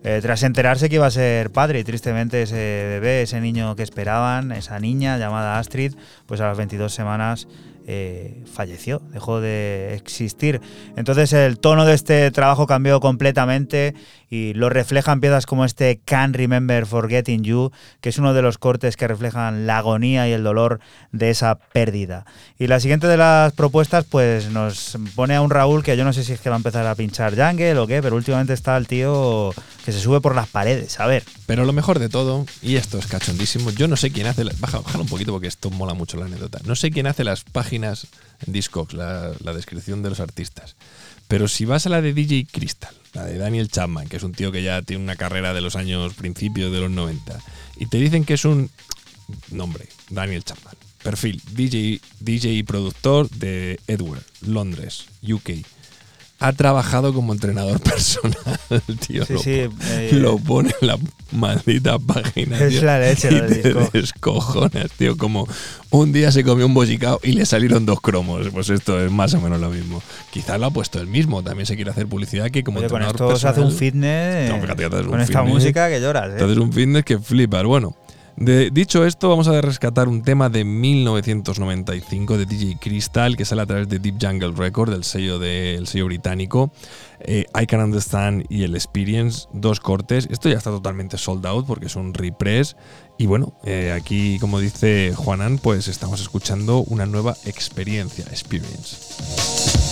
eh, tras enterarse que iba a ser padre. Y tristemente ese bebé, ese niño que esperaban, esa niña llamada Astrid, pues a las 22 semanas eh, falleció, dejó de existir. Entonces el tono de este trabajo cambió completamente y lo reflejan piezas como este Can't Remember Forgetting You, que es uno de los cortes que reflejan la agonía y el dolor de esa pérdida. Y la siguiente de las propuestas, pues nos pone a un Raúl que yo no sé si es que va a empezar a pinchar Jungle o qué, pero últimamente está el tío que se sube por las paredes, a ver.
Pero lo mejor de todo, y esto es cachondísimo, yo no sé quién hace, baja, bájalo un poquito porque esto mola mucho la anécdota, no sé quién hace las páginas en Discogs, la, la descripción de los artistas. Pero si vas a la de DJ Crystal, la de Daniel Chapman, que es un tío que ya tiene una carrera de los años principios de los 90, y te dicen que es un Nombre, Daniel Chapman. Perfil, DJ, DJ y productor de Edward, Londres, UK. Ha trabajado como entrenador personal, tío.
Sí,
lo,
sí, eh,
lo pone en la maldita página.
Es
tío,
la leche,
y te
disco.
descojonas, tío. Como un día se comió un bollicao y le salieron dos cromos. Pues esto es más o menos lo mismo. Quizás lo ha puesto él mismo. También se quiere hacer publicidad que como
Oye, con
entrenador
esto se hace un fitness.
No, fíjate, te haces un
con esta
fitness.
música que lloras, ¿eh?
Entonces un fitness que flipas. Bueno, de- dicho esto, vamos a rescatar un tema de 1995 de DJ Crystal que sale a través de Deep Jungle Record, del sello, sello británico. Eh, I Can Understand y el Experience, dos cortes. Esto ya está totalmente sold out porque es un repress. Y bueno, eh, aquí, como dice Juanan, pues estamos escuchando una nueva experiencia, Experience.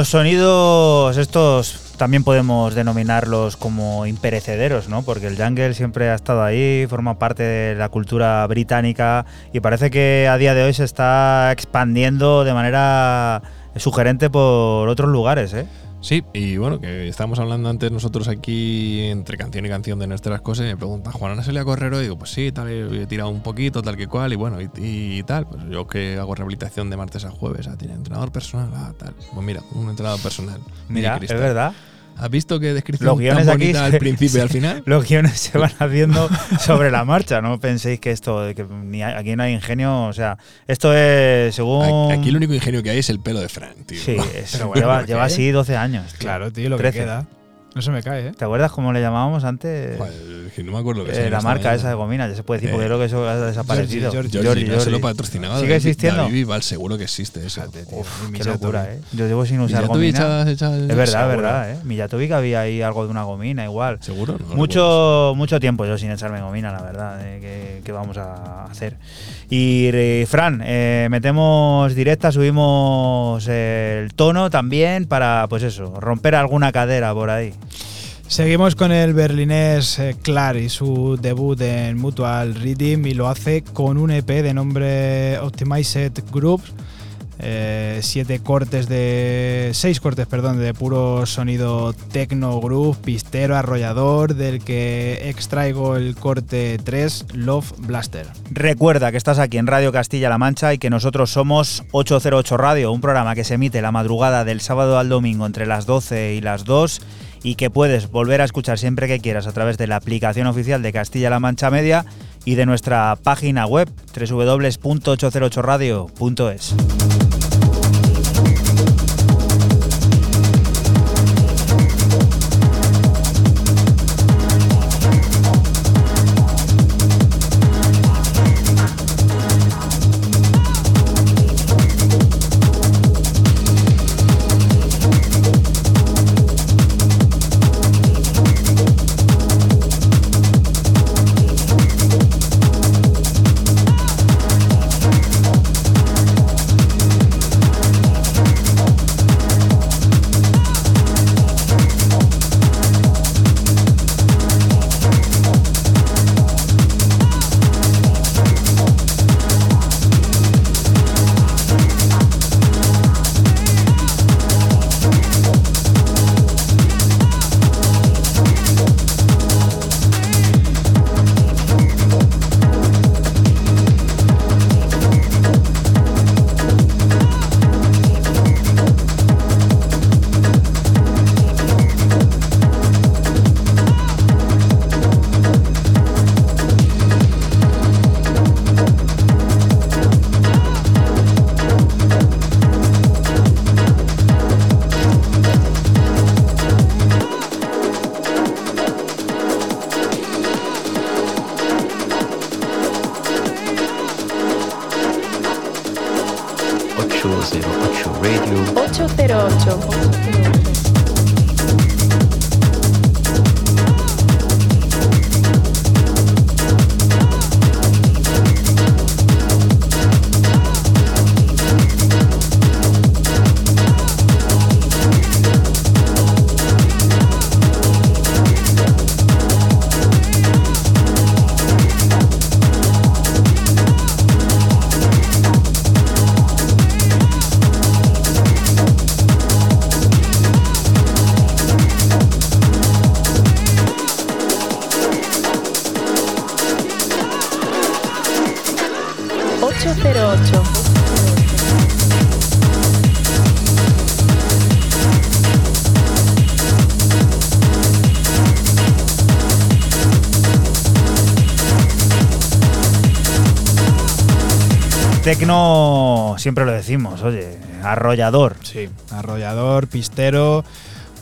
Los sonidos estos también podemos denominarlos como imperecederos, ¿no? Porque el jungle siempre ha estado ahí, forma parte de la cultura británica y parece que a día de hoy se está expandiendo de manera sugerente por otros lugares, ¿eh?
Sí, y bueno, que estábamos hablando antes nosotros aquí entre canción y canción de nuestras cosas y me preguntan, ¿Juan Ana salía a correr hoy? Y digo, pues sí, tal, he tirado un poquito, tal que cual, y bueno, y, y tal. Pues yo que hago rehabilitación de martes a jueves, ah, tiene entrenador personal, ah, tal. Pues mira, un entrenador personal.
Mira, es verdad.
¿Has visto qué descripción
Los
tan
guiones aquí
bonita
se-
al principio y al final?
Los guiones se van haciendo sobre la marcha, no penséis que esto, que ni hay- aquí no hay ingenio, o sea, esto es según...
Aquí el único ingenio que hay es el pelo de Fran, tío.
Sí, es-
Pero bueno,
lleva,
¿por
lleva así 12 años. tío.
Claro, tío, lo
13.
que queda. No se me cae, ¿eh?
¿Te acuerdas cómo le llamábamos antes?
que no me acuerdo que
eh, La marca esa de gomina, ya se puede decir, porque creo que eso ha desaparecido.
Georgie, Georgie, Georgie, se lo patrocinaba.
¿Sigue existiendo?
David Vival, seguro que existe eso.
Uf, qué locura, ¿eh? Yo llevo sin usar gomina. es verdad, es verdad, ¿eh? Millatovic había ahí algo de una gomina igual.
Seguro, no
Mucho, mucho tiempo yo sin echarme gomina, la verdad, ¿eh? ¿Qué, vamos a hacer? Y eh, Fran, eh, metemos directa, subimos el tono también para, pues eso, romper alguna cadera por ahí.
Seguimos con el berlinés eh, Clar y su debut en Mutual Reading y lo hace con un EP de nombre Optimized Groups. Eh, siete cortes de. seis cortes, perdón, de puro sonido techno groove, pistero, arrollador, del que extraigo el corte 3, Love Blaster.
Recuerda que estás aquí en Radio Castilla-La Mancha y que nosotros somos 808 Radio, un programa que se emite la madrugada del sábado al domingo entre las 12 y las 2 y que puedes volver a escuchar siempre que quieras a través de la aplicación oficial de Castilla-La Mancha Media y de nuestra página web www.808radio.es. 'No, siempre lo decimos, oye, arrollador.
Sí, arrollador, pistero,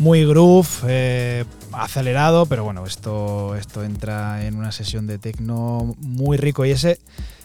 muy groove, eh, acelerado, pero bueno, esto, esto entra en una sesión de tecno muy rico. Y ese,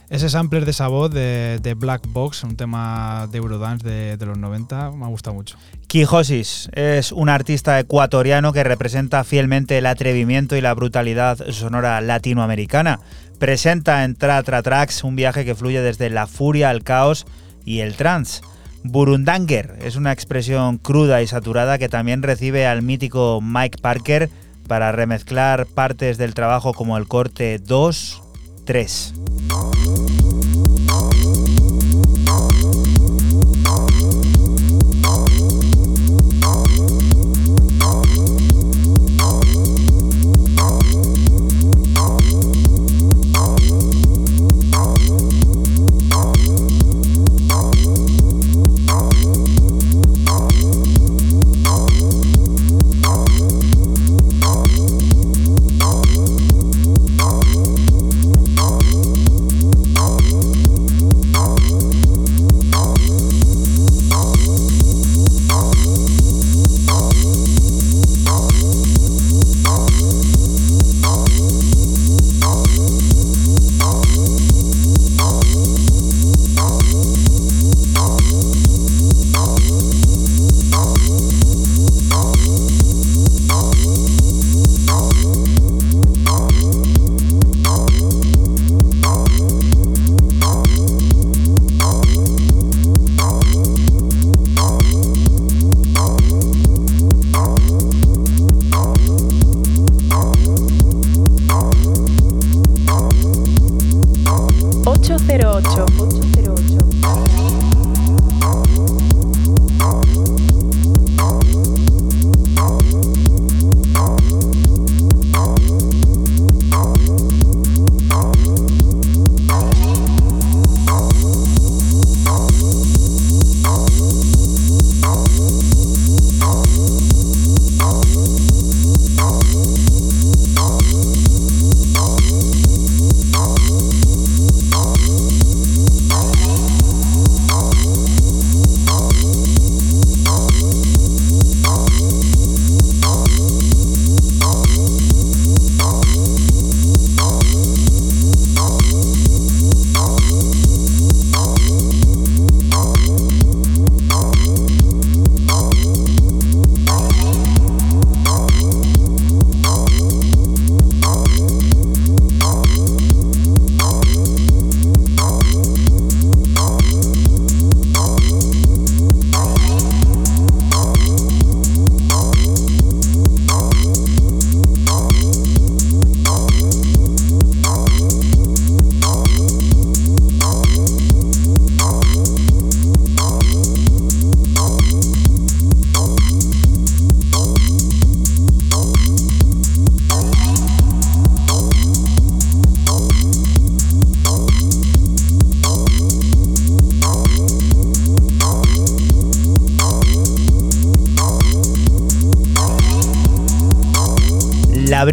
ese sampler de esa voz de, Black Box, un tema de Eurodance de, de los 90, me ha gustado mucho.
Quijosis es un artista ecuatoriano que representa fielmente el atrevimiento y la brutalidad sonora latinoamericana presenta en Tratra Tracks un viaje que fluye desde la furia al caos y el trance. Burundanger es una expresión cruda y saturada que también recibe al mítico Mike Parker para remezclar partes del trabajo como el corte 2, 3.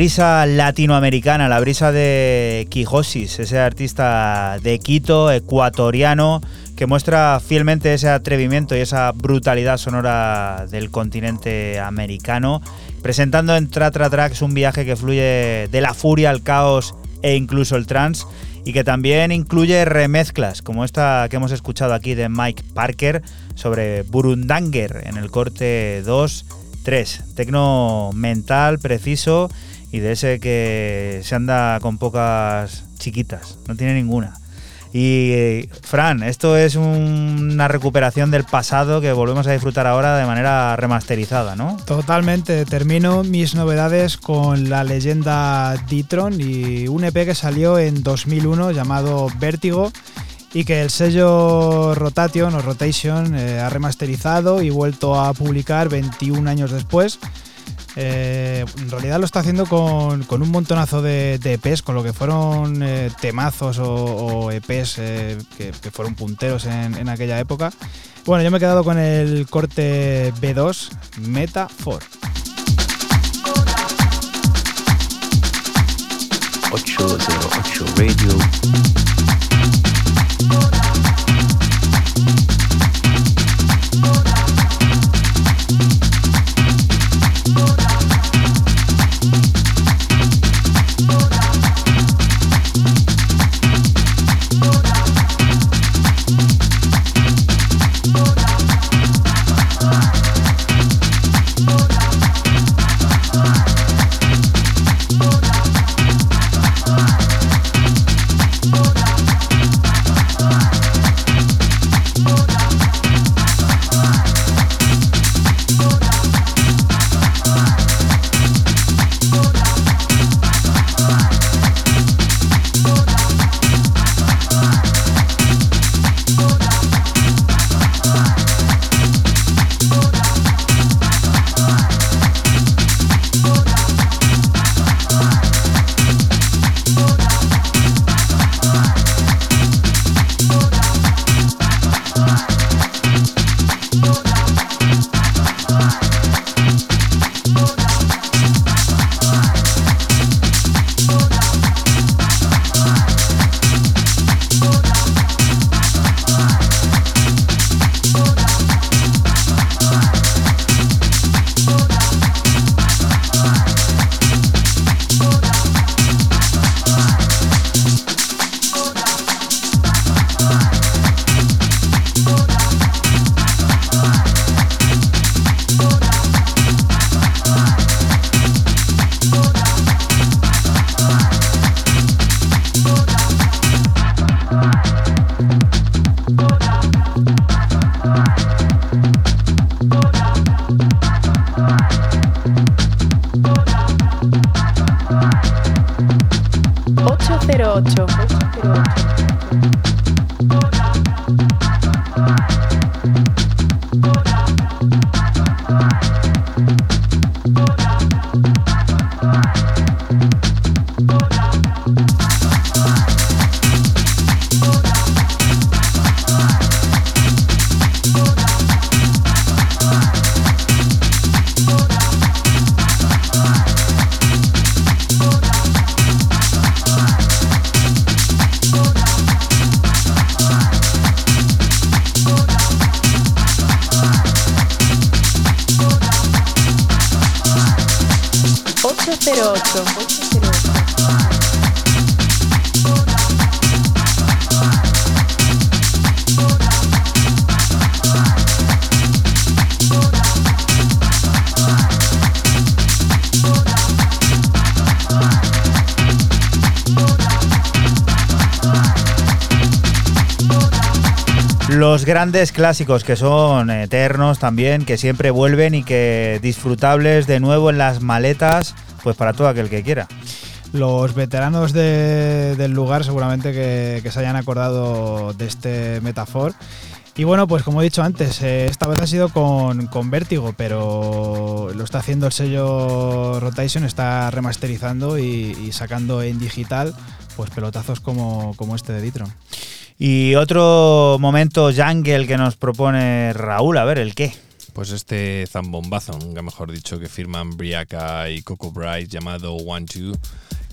Brisa latinoamericana, la brisa de Quijosis, ese artista de Quito, ecuatoriano, que muestra fielmente ese atrevimiento y esa brutalidad sonora del continente americano, presentando en Tratra Tracks un viaje que fluye de la furia al caos e incluso el trance y que también incluye remezclas, como esta que hemos escuchado aquí de Mike Parker sobre Burundanger en el corte 2. 3. Tecno mental, preciso y de ese que se anda con pocas chiquitas, no tiene ninguna. Y eh, Fran, esto es una recuperación del pasado que volvemos a disfrutar ahora de manera remasterizada, ¿no?
Totalmente, termino mis novedades con la leyenda Ditron y un EP que salió en 2001 llamado Vértigo y que el sello Rotation o Rotation eh, ha remasterizado y vuelto a publicar 21 años después. Eh, en realidad lo está haciendo con, un montonazo de, EPs, con lo que fueron eh, temazos o, EPs eh, que, fueron punteros en, en, aquella época. Bueno, yo me he quedado con el corte B2 Meta 4.
808 Radio.
Grandes clásicos que son eternos también, que siempre vuelven y que disfrutables de nuevo en las maletas, pues para todo aquel que quiera.
Los veteranos del lugar seguramente que, se hayan acordado de este metafor. Y bueno, pues como he dicho antes, eh, esta vez ha sido con, Vértigo, pero lo está haciendo el sello Rotation, está remasterizando y, sacando en digital pues pelotazos como, como este de Ditron.
Y otro momento jungle que nos propone Raúl, a ver, ¿el qué?
Pues este zambombazo, nunca mejor dicho, que firman Briaca y Coco Bright llamado One Two,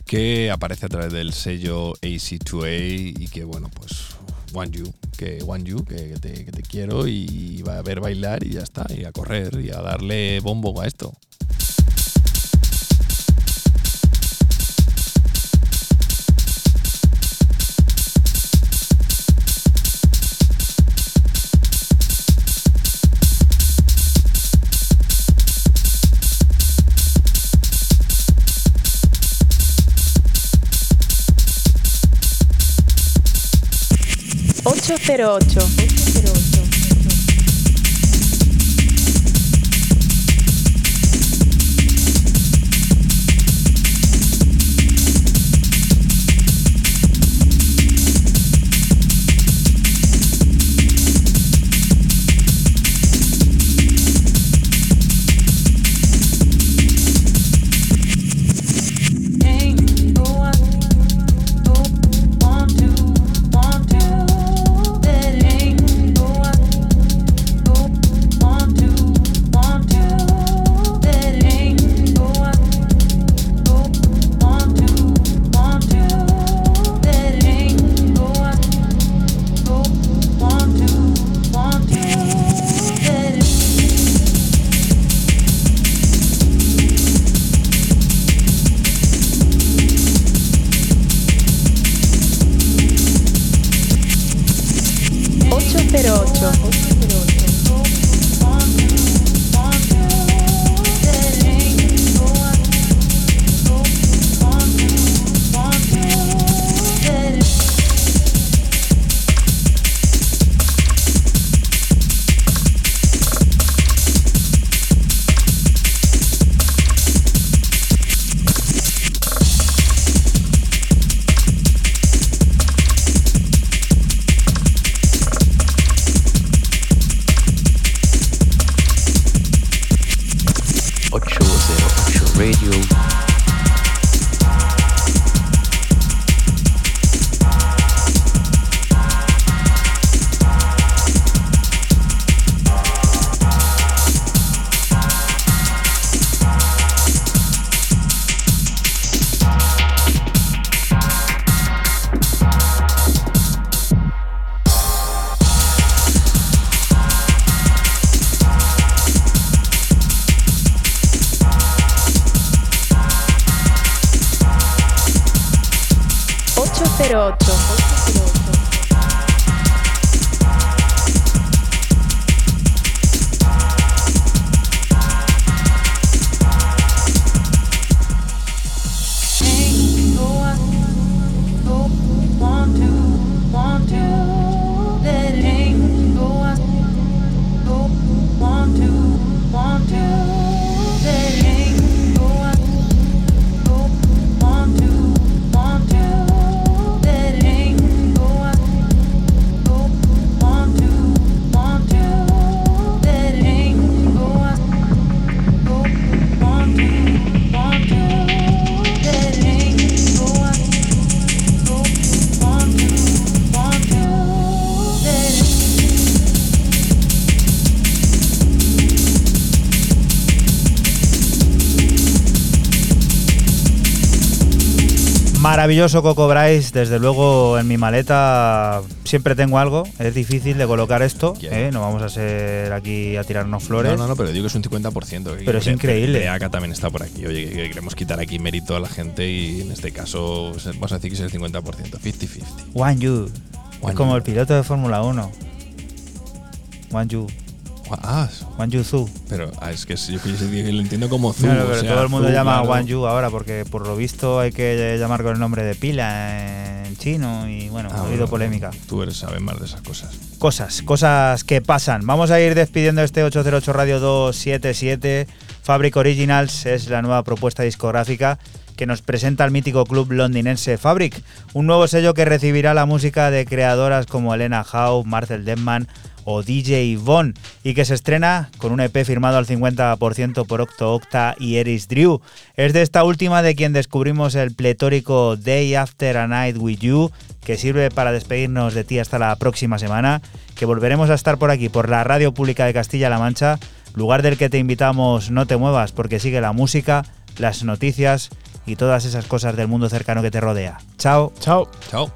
que aparece a través del sello AC2A y que, bueno, pues One You, que One You, te, que te quiero y va a ver bailar y ya está, y a correr y a darle bombo a esto.
808.
Maravilloso Coco Bryce, desde luego en mi maleta siempre tengo algo, es difícil de colocar esto, ¿eh? no vamos a ser aquí a tirarnos flores.
No, no, no, pero digo que es un 50%.
Pero es increíble.
Acá también está por aquí, oye, que queremos quitar aquí mérito a la gente y en este caso vamos a decir que es el 50%, 50-50.
One You, es como el piloto de Fórmula 1. One You.
Ah,
One Yu Zu.
Pero ah, es que yo, lo entiendo como Zu.
pero todo el mundo llama Yu ahora porque por lo visto hay que llamar con el nombre de pila en chino y bueno, ha habido polémica.
Tú eres, sabes más de esas cosas.
Cosas, cosas que pasan. Vamos a ir despidiendo este 808 Radio 277. Fabric Originals es la nueva propuesta discográfica que nos presenta el mítico club londinense Fabric, un nuevo sello que recibirá la música de creadoras como Elena Howe, Marcel Denman o DJ Von y que se estrena con un EP firmado al 50% por Octo Octa y Eris Drew. Es de esta última de quien descubrimos el pletórico Day After a Night With You que sirve para despedirnos de ti hasta la próxima semana, que volveremos a estar por aquí, por la Radio Pública de Castilla-La Mancha, lugar del que te invitamos no te muevas porque sigue la música, las noticias y todas esas cosas del mundo cercano que te rodea. Chao.
Chao.
Chao.